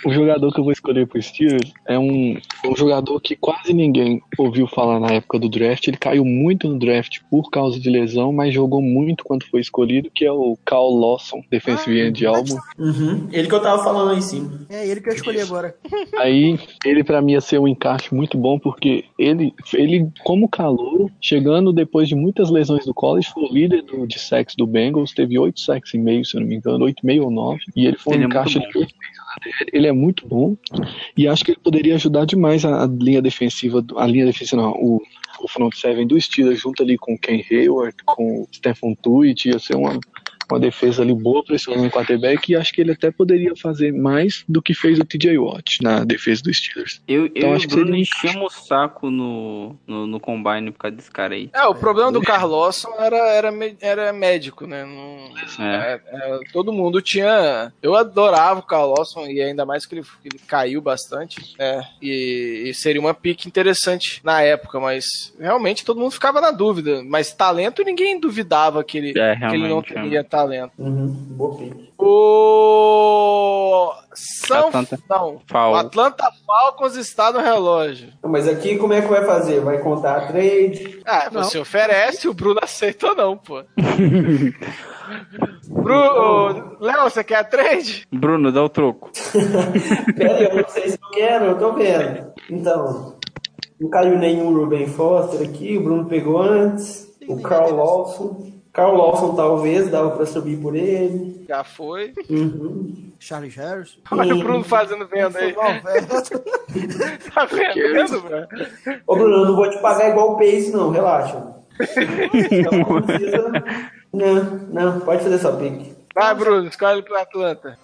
o jogador que eu vou escolher pro Steelers é um, um jogador que quase ninguém ouviu falar na época do draft. Ele caiu muito no draft por causa de lesão, mas jogou muito quando foi escolhido, que é o Cal Lawson, defensive ah, end ah, de Alba. Uhum. Ele que eu tava falando aí em cima. É, ele que eu escolhi Isso. agora. Aí, ele para mim ia ser um encaixe muito bom, porque ele, ele como calor, chegando depois de muitas lesões do college, foi o líder do, de sacks do Bengals, teve oito sacks e meio, se eu não me engano, oito meio ou nove, e ele foi ele é um encaixe de ele é muito bom. E acho que ele poderia ajudar demais a, a linha defensiva, a linha defensiva não, o, o front seven do Steelers junto ali com Ken Hayward, com Stephen Tuitt, ia ser uma uma defesa ali boa pressionando o quarterback, e acho que ele até poderia fazer mais do que fez o TJ Watt na defesa do Steelers. Eu, Então, eu acho que Bruno seria enchemos o saco no, no, no Combine por causa desse cara aí. É, o problema do Carlosson era, era, era médico, né? Não, É. é, é, todo mundo tinha. Eu adorava o Carlosson e ainda mais que ele, que ele caiu bastante. É, e, e seria uma pique interessante na época, mas realmente todo mundo ficava na dúvida. Mas talento ninguém duvidava que ele, É, que ele não teria talento. Uhum. Boa pique. O São Atlanta não, Fal- o Atlanta Falcons está no relógio. Mas aqui como é que vai fazer? Vai contar a trade? Ah, você oferece, o Bruno aceita ou não, pô. Bruno, Léo, você quer a trade? Bruno, dá o troco. Pera aí, eu não sei se eu quero, eu tô vendo. Então, não caiu nenhum Ruben Foster aqui, o Bruno pegou antes. O Carl Lawson. Carl Lawson talvez, dava pra subir por ele. Já foi. Uhum. Charles Harris. Olha o Bruno fazendo venda aí. Tá vendo, velho? Ô Bruno, eu não vou te pagar igual o Pace, não, relaxa. Então, não precisa. Não, não, pode fazer só pique. Vai, Bruno, escolhe pro Atlanta.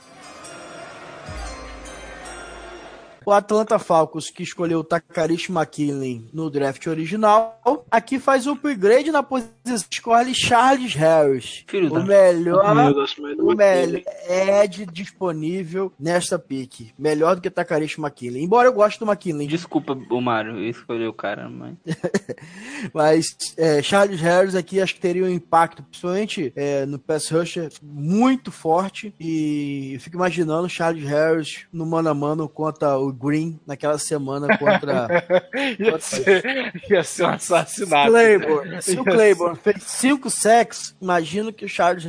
O Atlanta Falcons, que escolheu o Takarishi McKinley no draft original, aqui faz o upgrade na posição, escolhe Charles Harris. Filho o da- melhor, Deus, o melhor Ed disponível nesta pick. Melhor do que Takarishi McKinley. Embora eu goste do McKinley, Desculpa, o Mário, eu escolhi o cara, mas. mas é, Charles Harris aqui acho que teria um impacto, principalmente é, no pass rusher, muito forte. E eu fico imaginando Charles Harris no mano a mano contra o Green naquela semana contra Ia ser, ia ser um assassinato. Claiborne. Se o Claiborne fez cinco sacks, imagino que o Charles.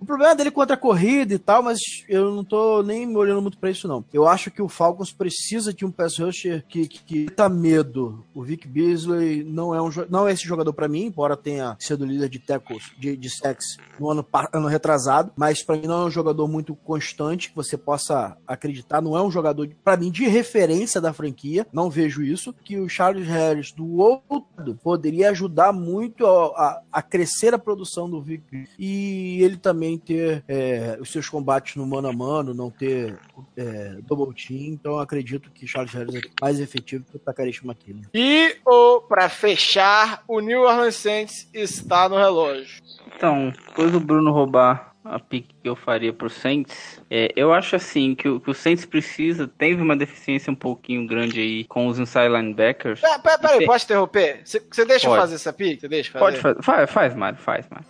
O problema dele contra a corrida e tal, mas eu não tô nem me olhando muito pra isso, não. Eu acho que o Falcons precisa de um pass rusher que, que, que tá medo. O Vic Beasley não é, um, não é esse jogador pra mim, embora tenha sido líder de tackles, de, de sacks no ano, ano retrasado, mas pra mim não é um jogador muito constante que você possa acreditar. Não é um jogador, pra mim, de referência da franquia. Não vejo isso. Que o Charles Harris, do outro poderia ajudar muito a, a- a crescer a produção do Vic. E ele também também ter é, os seus combates no mano a mano, não ter é, double team. Então eu acredito que Charles Harris é mais efetivo que o Takarishi McKinnon. E o para fechar, o New Orleans Saints está no relógio. Então, depois do Bruno roubar a pick que eu faria pro Saints, é, eu acho assim que o, que o Saints precisa, teve uma deficiência um pouquinho grande aí com os inside linebackers. Pera, pera, pera aí, Tem- posso interromper? Você deixa eu Pode. fazer essa pick? Você deixa eu fazer? Pode fazer, faz, faz, Mário, faz, Mário.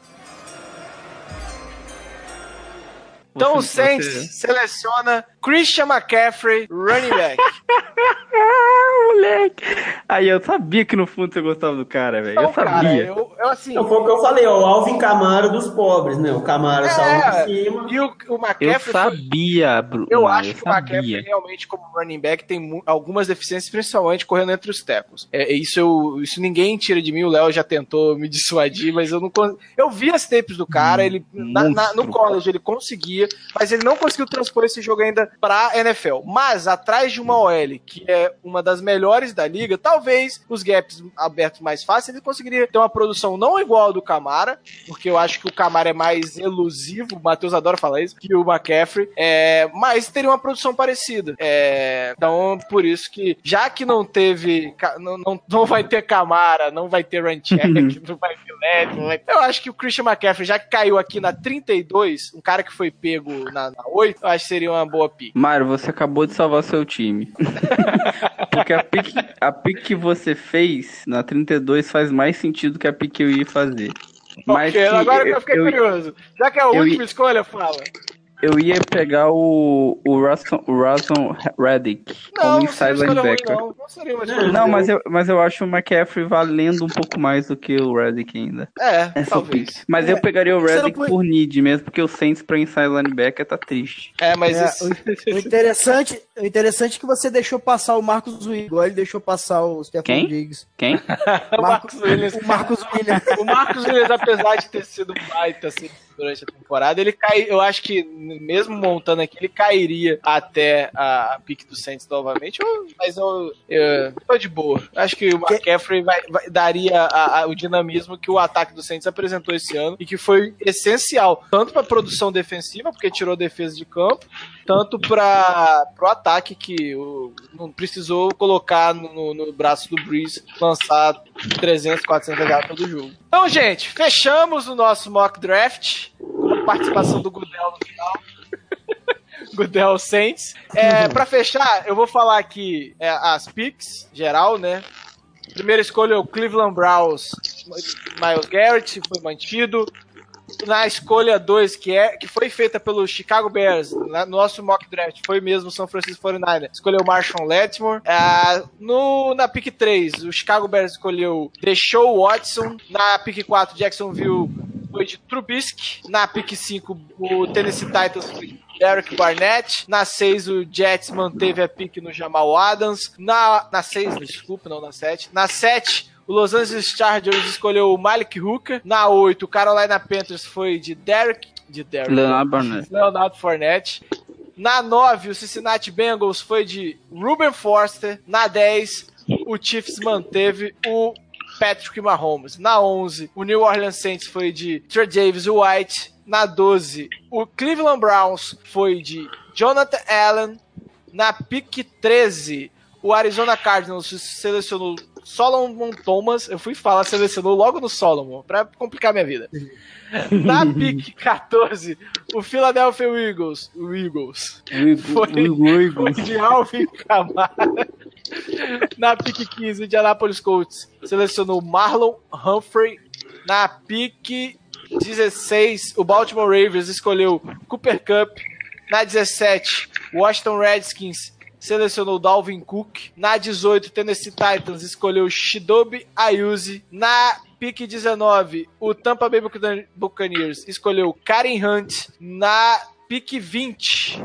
Então o Saints você- seleciona Christian McCaffrey, running back. Ah, moleque! Aí eu sabia que no fundo você gostava do cara, velho. Eu cara, sabia. eu, eu assim... Então foi o que eu falei, ó, o Alvin Camaro dos pobres, né? O Camaro saiu É, por cima. e o, o Eu McCaffrey foi- sabia, Bruno. Eu acho que o sabia. McCaffrey realmente, como running back, tem algumas deficiências, principalmente correndo entre os tecos. É, isso, eu, isso ninguém tira de mim, o Léo já tentou me dissuadir, mas eu não Eu vi as tapes do cara, ele na- na- no college ele conseguia, mas ele não conseguiu transpor esse jogo ainda pra NFL. Mas atrás de uma OL, que é uma das melhores da liga, talvez os gaps abertos mais fáceis, ele conseguiria ter uma produção não igual ao do Camara, porque eu acho que o Camara é mais elusivo, o Matheus adora falar isso, que o McCaffrey, é, mas teria uma produção parecida. É, então, por isso que, já que não teve, não, não, não vai ter Camara, não vai ter run check, não vai ter LED, vai- eu acho que o Christian McCaffrey, já que caiu aqui na 32, um cara que foi pego na, na 8, eu acho que seria uma boa pick. Mário, você acabou de salvar seu time. Porque a pick, a pick que você fez na 32 faz mais sentido que a pick que eu ia fazer. Mas Ok, que agora que eu eu, fiquei eu, curioso. Já que é a eu última escolha, fala. Eu ia pegar o, o Russell, o Russell Reddick como inside linebacker. não. Não seria uma escolha Não, mas eu, mas eu acho o McCaffrey valendo um pouco mais do que o Reddick ainda. É, Essa talvez. pick. Mas eu pegaria o Reddick põe- por need mesmo, porque o Saints pra inside linebacker tá triste. É, mas É, isso... O interessante, o interessante é que você deixou passar o Marcos Williams, igual ele deixou passar o Stefan Quem? Diggs. Quem? o Marcos Williams. O Marcos Williams. O Marcos Williams, apesar de ter sido baita assim, durante a temporada, ele cai. Eu acho que, mesmo montando aqui, ele cairia até a pique do Saints novamente. eu- mas eu, eu tô de boa. Acho que o McCaffrey vai, vai- daria a- a- o dinamismo que o ataque do Saints apresentou esse ano e que foi essencial, tanto para produção defensiva, porque tirou defesa de campo, tanto para o ataque que o- não precisou colocar no, no- braço do Breeze lançar 300, 400 jardas todo jogo. Então, gente, fechamos o nosso mock draft participação do Gudel no final. Gudel Saints. É, para fechar, eu vou falar aqui é, as picks geral, né? Primeira escolha é o Cleveland Browns, Miles Garrett foi mantido. Na escolha 2, que, é, que foi feita pelo Chicago Bears, na- no nosso mock draft, foi mesmo o São Francisco 49ers, escolheu Marshall Letmore. Ah, no, na pick 3, o Chicago Bears escolheu Deshaun Watson. Na pick 4, Jacksonville foi de Trubisky. Na pick 5, o Tennessee Titans foi de Derek Barnett. Na 6, o Jets manteve a pick no Jamal Adams. Na, na 6, desculpa, não na 7. Na 7, o Los Angeles Chargers escolheu o Malik Hooker. Na 8, o Carolina Panthers foi de Derek. De Derek. Leonardo Barnett. Leonardo Fournette. Na 9, o Cincinnati Bengals foi de Ruben Forster. Na 10, o Chiefs manteve o Patrick Mahomes. Na 11, o New Orleans Saints foi de Trey Davis White. Na 12, o Cleveland Browns foi de Jonathan Allen. Na pick 13, o Arizona Cardinals selecionou Solomon Thomas. Eu fui falar, selecionou logo no Solomon, pra complicar minha vida. Na pick 14, o Philadelphia Eagles, o Eagles, foi, foi de Alvin Kamara. Na pick 15, o Indianapolis Colts selecionou Marlon Humphrey. Na pick 16, o Baltimore Ravens escolheu Cooper Cup. Na 17, o Washington Redskins selecionou Dalvin Cook. Na 18, o Tennessee Titans escolheu Shidobi Ayuzi. Na pick 19, o Tampa Bay Buccaneers- escolheu Karen Hunt. Na pick 20,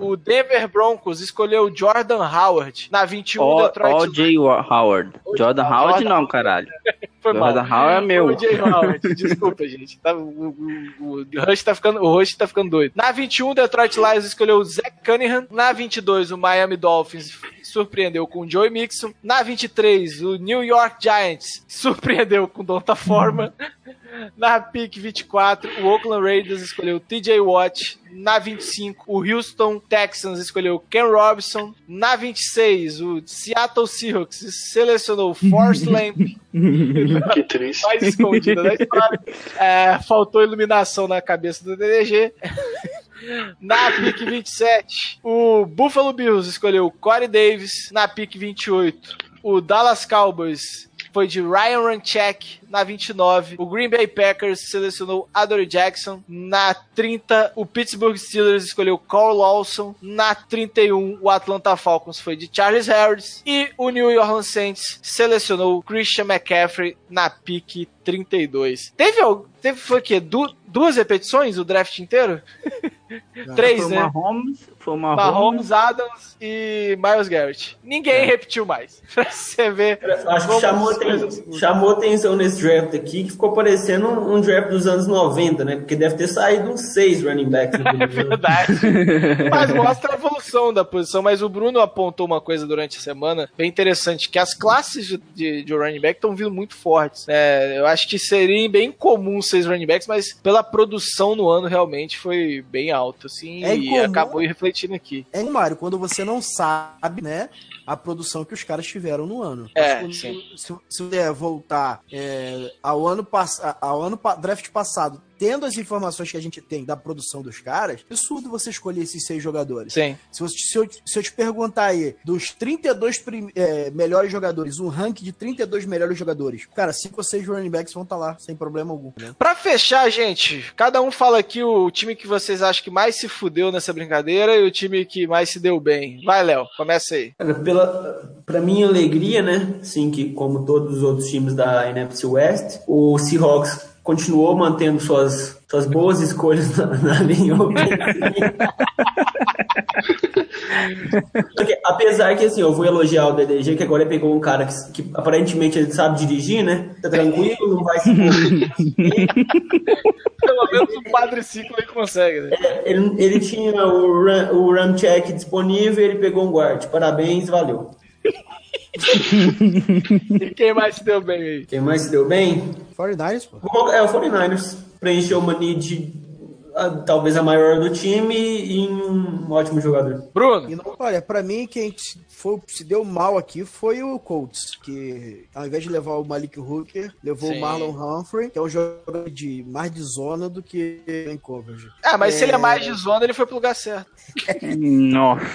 o Denver Broncos escolheu Jordan Howard. Na 21, o O- Detroit O.J. Howard. Jordan Não, Howard Jordan- não, caralho. Foi mal. Jordan Howard é meu. O Jay Howard, desculpa, gente. Tá- o, o, o Rush tá ficando, o Rush tá ficando doido. Na 21, o Detroit Lions escolheu o Zach Cunningham. Na 22, o Miami Dolphins surpreendeu com o Joey Mixon. Na 23, o New York Giants surpreendeu com Donta Forma. Na pick 24, o Oakland Raiders escolheu TJ Watt. Na 25, o Houston Texans escolheu Ken Robinson. Na 26, o Seattle Seahawks selecionou Forrest Lamp. Que triste. mais escondida da história. É, faltou iluminação na cabeça do DDG. Na pick 27, o Buffalo Bills escolheu Corey Davis. Na pick 28, o Dallas Cowboys foi de Ryan Runchek. Na 29, o Green Bay Packers selecionou Adore Jackson. Na 30, o Pittsburgh Steelers escolheu Cole Lawson. Na 31, o Atlanta Falcons foi de Charles Harris. E o New Orleans Saints selecionou Christian McCaffrey na pick 32. Teve, teve foi o quê? Du- duas repetições o draft inteiro? Três, foi né? Mahomes, foi Mahomes. Mahomes, Adams e Miles Garrett. Ninguém repetiu mais. Pra você ver. Acho que chamou, aten- chamou atenção nesse draft aqui, que ficou parecendo um, um draft dos anos 90, né? Porque deve ter saído uns seis running backs. ano. Verdade. Mas mostra a evolução da posição. Mas o Bruno apontou uma coisa durante a semana bem interessante: que as classes de, de, de running back estão vindo muito fortes. É, eu acho que seria bem comum seis running backs, mas pela produção no ano realmente foi bem alto, assim, É e acabou refletindo aqui. É, Mário, quando você não sabe, né, a produção que os caras tiveram no ano. É, sim. Se, se você voltar é, ao ano passado, ao ano draft passado, tendo as informações que a gente tem da produção dos caras, é absurdo você escolher esses seis jogadores. Sim. Se, você- se eu, se eu te perguntar aí, dos 32 prim- é, melhores jogadores, um ranking de 32 melhores jogadores, cara, cinco ou seis running backs vão estar lá, sem problema algum. Né? Pra fechar, gente, cada um fala aqui o time que vocês acham que mais se fudeu nessa brincadeira e o time que mais se deu bem. Vai, Léo, começa aí. Cara, pela, pra minha alegria, né? Sim, que como todos os outros times da NFC West, o Seahawks continuou mantendo suas, suas boas escolhas na, na linha. Porque, apesar que, assim, eu vou elogiar o DDG, que agora ele pegou um cara que, que aparentemente ele sabe dirigir, né? Tá tranquilo, não vai se Pelo menos o Padre Ciclo ele consegue, né? ele, ele tinha o, Ram, o Ramcheck disponível e ele pegou um guard. Parabéns, valeu. E quem mais se deu bem aí? Quem mais se deu bem? 49ers, pô. É, o 49ers. Preencheu uma need, talvez a maior do time, e um ótimo jogador. Bruno? E não, olha, pra mim, quem se- foi, se deu mal aqui foi o Colts, que ao invés de levar o Malik Hooker, levou Sim. o Marlon Humphrey, que é um jogador de mais de zona do que em coverage. Ah, mas se ele é mais de zona, ele foi pro lugar certo. Nossa.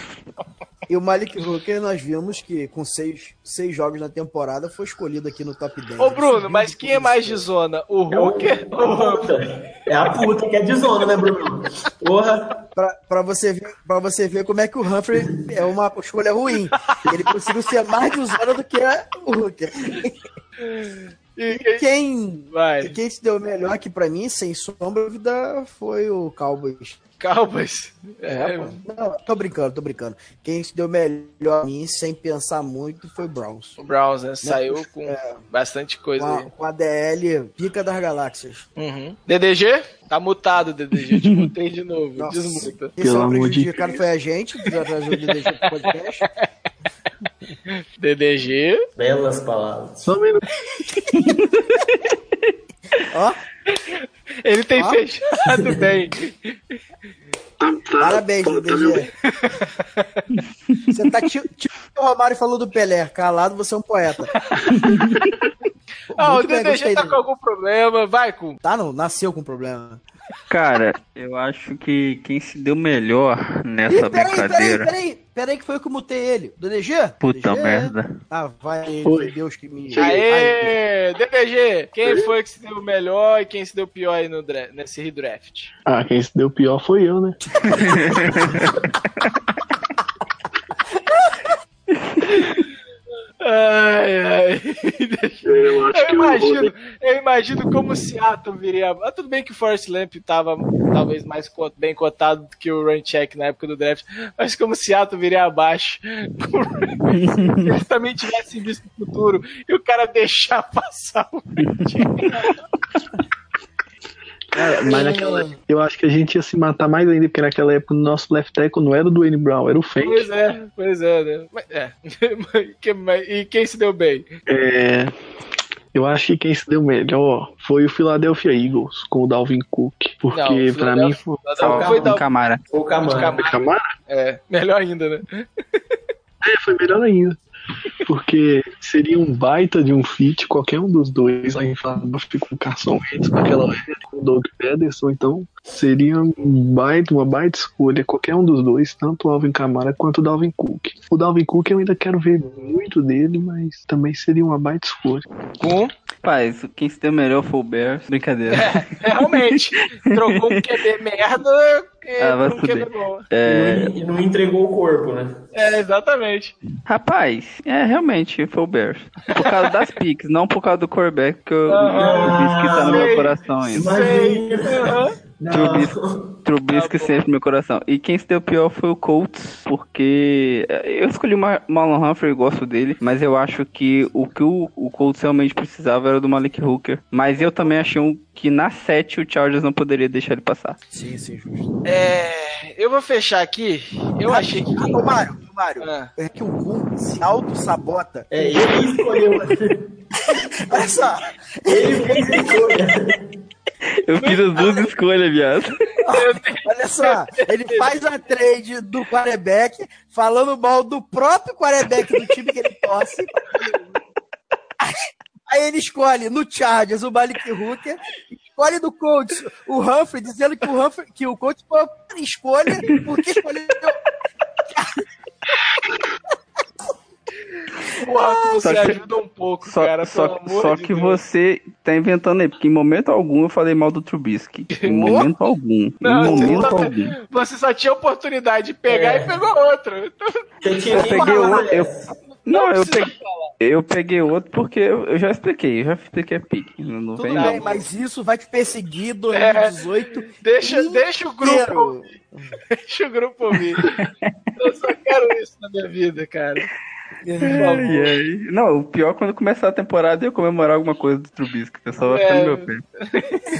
E o Malik Hooker, nós vimos que com seis, seis jogos na temporada foi escolhido aqui no top 10. Ô, Bruno, mas quem é mais de zona? O Hooker ou o Humphrey? É a puta que é de zona, né, Bruno? Porra. Pra, pra, você ver, pra você ver como é que o Humphrey é uma escolha ruim. Ele conseguiu ser mais de zona do que o Hooker. E quem- Quem, Vai. quem se deu melhor aqui pra mim, sem sombra de dúvida, foi o Cowboys. Cowboys. É, Não, tô brincando, tô brincando. Quem se deu melhor a mim, sem pensar muito, foi o Browns. o Browns, né? Saiu com É. bastante coisa Com aí. a, com a DL pica das galáxias. Uhum. DDG? Tá mutado, DDG. Te mutei de novo. Nossa. Desmuta. Quem Pelo só amor de prejudicado foi a gente, trazou o DDG pro podcast. DDG. Belas palavras. Só um minuto. Ó, Ele tem Ó. fechado bem. parabéns, DDG. Você tá tipo o Romário falou do Pelé. Calado, você é um poeta. Ah, o DDG tá dele. com algum problema. Vai, com. Tá, não, nasceu com problema. Cara, eu acho que quem se deu melhor nessa Ih, peraí, peraí, brincadeira. peraí. Peraí que foi eu que mutei ele. DDG? Puta DDG? merda. Ah, vai, Foi. Deus que me... Aê! DDG! Quem foi que se deu melhor e quem se deu pior aí no dra- nesse redraft? Ah, quem se deu pior foi eu, né? Ai, ai. Eu Eu que eu imagino, eu imagino como o Seattle viria. Ah, tudo bem que o Forrest Lamp tava talvez mais bem cotado do que o Run Check na época do draft, mas como o Seattle viria abaixo, se eles também tivessem visto o futuro e o cara deixar passar o Run Check. Cara, mas naquela eu acho que a gente ia se matar mais ainda, porque naquela época o nosso left tackle não era o Dwayne Brown, era o Fake. Pois é, pois é, né? Mas, é. E quem se deu bem? É, Eu acho que quem se deu melhor foi o Philadelphia Eagles com o Dalvin Cook. Porque Não, o pra mim foi. Foi da... Camara. Ou Camara. Camara? É, melhor ainda, né? É, foi melhor ainda. Porque seria um baita de um fit, qualquer um dos dois lá em Philadelphia com o Carson Wentz, com aquela linha com o Doug Pederson, então seria um baita, uma baita escolha, qualquer um dos dois, tanto o Alvin Kamara quanto o Dalvin Cook. O Dalvin Cook eu ainda quero ver muito dele, mas também seria uma baita escolha. Com... Rapaz, quem se deu melhor foi o Bears. Brincadeira. É, realmente. Trocou um QB merda é, Ah, fuder. bom. É, E não entregou o corpo, né? É, exatamente. rapaz, é realmente foi o Bears. Por causa das picks, não por causa do quarterback, que eu Ah, disse que tá no meu coração ainda. Sei. Aham. Trubisky, Trubisky sempre no meu coração. E quem se deu pior foi o Colts, porque eh, eu escolhi o Ma- Marlon Humphrey, eu gosto dele, mas eu acho que o que o, o Colts realmente precisava era do Malik Hooker. Mas eu também achei um, que na 7 o Chargers não poderia deixar ele passar. Sim, sim, justo. É, eu vou fechar aqui. Eu achei que. Ô, Mário, Mário, Ah. é que o Kun se auto-sabota. É, ele escolheu. Olha só, ele fez a escolha. Eu fiz as duas escolhas, viado. olha só. Ele faz a trade do quarterback falando mal do próprio quarterback do time que ele torce. Aí, ele escolhe no Chargers o Malik Hooker, escolhe do Colts o Humphrey, dizendo que o Humphrey, que o Colts foi escolha porque escolheu Porra, que você Só que- ajuda um pouco, Só, cara. só, pelo amor só de que Deus. você tá inventando aí, porque em momento algum eu falei mal do Trubisky. Em momento algum. Não, em você momento só- algum. Você só tinha oportunidade de pegar É. e pegou outro. Então, Você tinha Eu peguei o. Eu, não, eu precisa peguei, eu peguei outro porque eu, eu já expliquei, eu já expliquei a pique. Não, não Tudo vem bem, não. mas isso vai te perseguir 2018 deixa, deixa o grupo. Deixa o grupo ouvir. Eu só quero isso na minha vida, cara. Ai, ai. Não, o pior é quando começar a temporada e eu comemorar alguma coisa do Trubisky. O pessoal vai ficar no meu pé.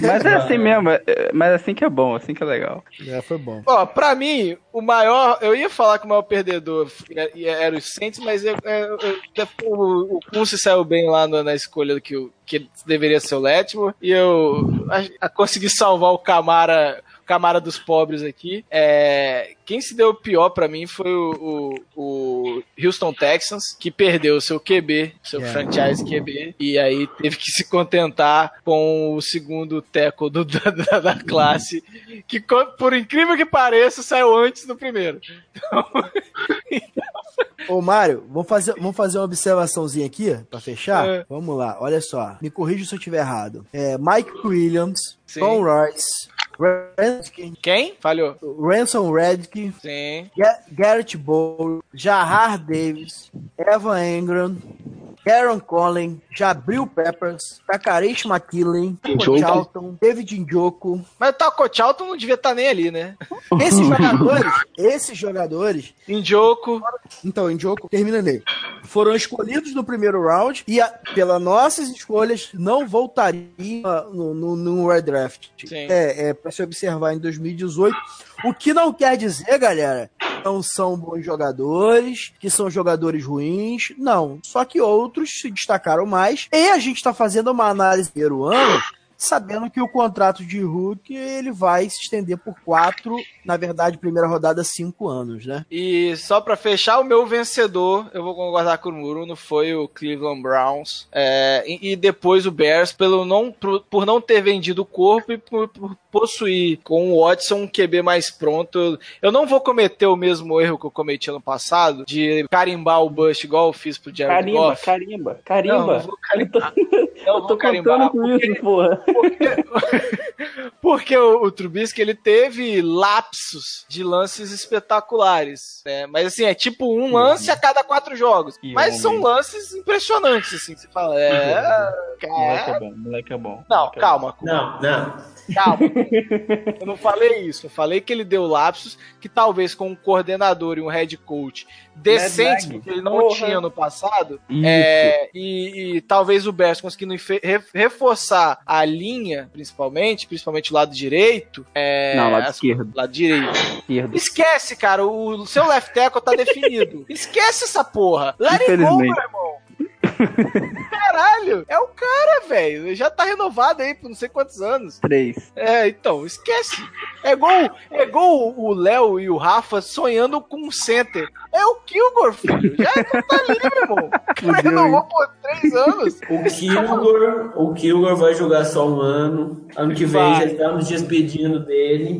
Mas é assim mesmo, é- é- mas assim que é bom, assim que é legal. É, foi bom. Ó, pra mim, o maior. Eu ia falar que o maior perdedor era- era os Saints, mas eu, eu- eu- o, o saiu bem lá no- na escolha que, o- que deveria ser o Letmore. E eu a- a- consegui salvar o Camara. Camara dos pobres aqui. É, quem se deu pior pra mim foi o, o- o Houston Texans, que perdeu o seu QB, seu Yeah. franchise QB, e aí teve que se contentar com o segundo tackle do- da, da- classe, que por incrível que pareça saiu antes do primeiro. Ô, Mário, vamos fazer, vamos fazer uma observaçãozinha aqui, pra fechar? É. Vamos lá, olha só. Me corrija se eu estiver errado. É, Mike Williams, Sim. Tom Rice, Redkin, Quem? Falhou. Ransom Redkin, Sim. Ga- Garrett Bowl, Jahar Davis, Evan Engram, Aaron Collin, Jabril Peppers, Takarish McKillen, Njoku. Charlton, David Njoku. Mas o Taco Charlton não devia estar nem ali, né? Esses jogadores, esses jogadores Indioco. Então, Njoku, termina nele. Foram escolhidos no primeiro round e, a, pelas nossas escolhas, não voltariam ah, no, no, no redraft. Sim. É, é para se observar em 2018. O que não quer dizer, galera, não são bons jogadores, que são jogadores ruins. Não. Só que outros se destacaram mais. E a gente está fazendo uma análise do ano. Sabendo que o contrato de Hulk ele vai se estender por quatro, na verdade, primeira rodada, cinco anos, né? E só pra fechar, o meu vencedor, eu vou concordar com o Muruno, foi o Cleveland Browns. É, e, depois o Bears, pelo não, por, por não ter vendido o corpo e por, por possuir com o Watson um QB mais pronto. Eu, eu não vou cometer o mesmo erro que eu cometi ano passado, de carimbar o Bush igual eu fiz pro Jared Carimba, Goff. carimba, Não, carimba. não vou carimbar. Eu tô vou carimbar. contando com isso, porra. Porque o, o Trubisky ele teve lapsos de lances espetaculares, né? Mas assim, é tipo um lance a cada quatro jogos. Que Mas homem. são lances impressionantes, assim. Você fala, é. Moleque cara. é bom, moleque é bom. Não, Moleque é calma, Não, não. calma. Eu não falei isso. Eu falei que ele deu lapsos que talvez com um coordenador e um head coach decentes, Verdade. porque ele não Porra. tinha no passado, é, e, e talvez o Bears conseguindo reforçar a linha, principalmente, principalmente o lado direito. É, Não, lado as- esquerdo. Lado direito. Esquerdo. Esquece, cara, o seu left tackle tá definido. Esquece essa porra. Let it go, meu Infelizmente. irmão. Caralho, é o cara, velho. Já tá renovado aí por não sei quantos anos. Três. É, então, esquece. É igual, é igual o Léo e o Rafa sonhando com um center. É o Kilgore, filho. Já não tá ali, meu irmão. O cara renovou por três anos. O Kilgore, o Kilgore vai jogar só um ano. Ano que vem Vai. já estamos despedindo dele.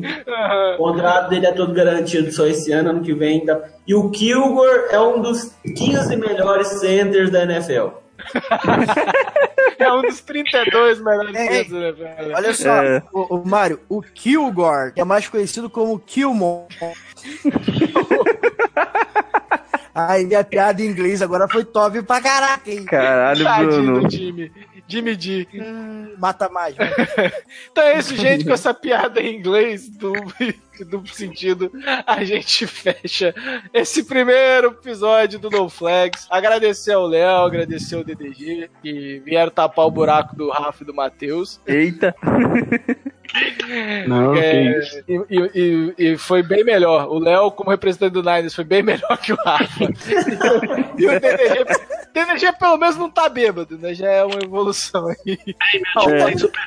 O contrato dele é todo garantido só esse ano, ano que vem. ainda- E o Kilgore é um dos 15 melhores centers da NFL. É um dos 32 melhores Ei, centers, né, velho? Olha só, É. o, o Mário, o Kilgore, que é mais conhecido como Killmon. Ai, minha piada em inglês agora foi top pra caraca, hein? Caralho, Tadinho Bruno. do Jimmy. Jimmy D. Mata mais. né? Então é isso, gente, com essa piada em inglês do duplo sentido, a gente fecha esse primeiro episódio do No Flags. Agradecer ao Léo, agradecer ao DDG, que vieram tapar o buraco do Rafa e do Matheus. Eita. Não, É, e, e- e- e foi bem melhor. O Léo, como representante do Niners, foi bem melhor que o Rafa. e o DDG, DDG pelo menos não tá bêbado, né? Já é uma evolução aí.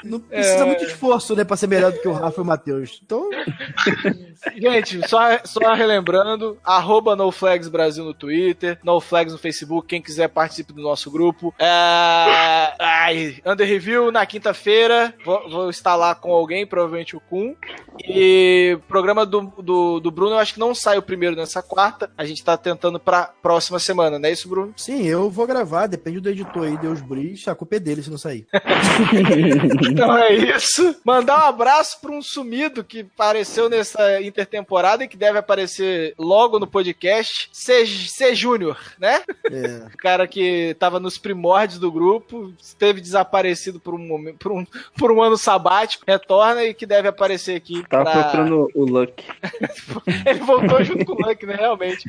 Não precisa É. muito esforço, né, pra ser melhor do que o Rafa e o Matheus. Então, Gente, só, só relembrando, arroba NoFlags Brasil no Twitter, NoFlags no Facebook, quem quiser participe do nosso grupo. É... Ai, Under Review na quinta-feira, vou, vou estar lá com alguém, provavelmente o Kun. E o programa do, do, do Bruno, eu acho que não sai o primeiro nessa quarta, a gente tá tentando pra próxima semana, não é isso, Bruno? sim, eu vou gravar, depende do editor aí, Deus Bris, a culpa é dele se não sair. Então é isso. Mandar um abraço para um sumido que apareceu nessa intertemporada e que deve aparecer logo no podcast. C, C Júnior, né? É. O cara que tava nos primórdios do grupo, esteve desaparecido por um momento, por um, por um ano sabático, retorna e que deve aparecer aqui. Tava pra- procurando o Luck. Ele voltou junto com o Luck, né? Realmente.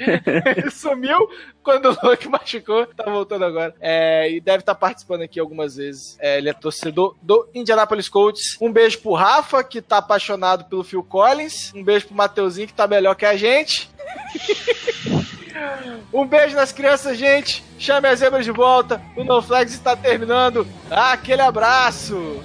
Ele sumiu quando o Luck machucou, tá voltando agora. É, e deve estar participando aqui algumas vezes. É, ele é torcedor do Indianapolis Colts. Um beijo pro Rafa, que tá apaixonado pelo Phil Collins. Um beijo pro Mateuzinho, que tá melhor que a gente. Um beijo nas crianças, gente. Chame as zebras de volta. O No Flags está terminando. Aquele abraço.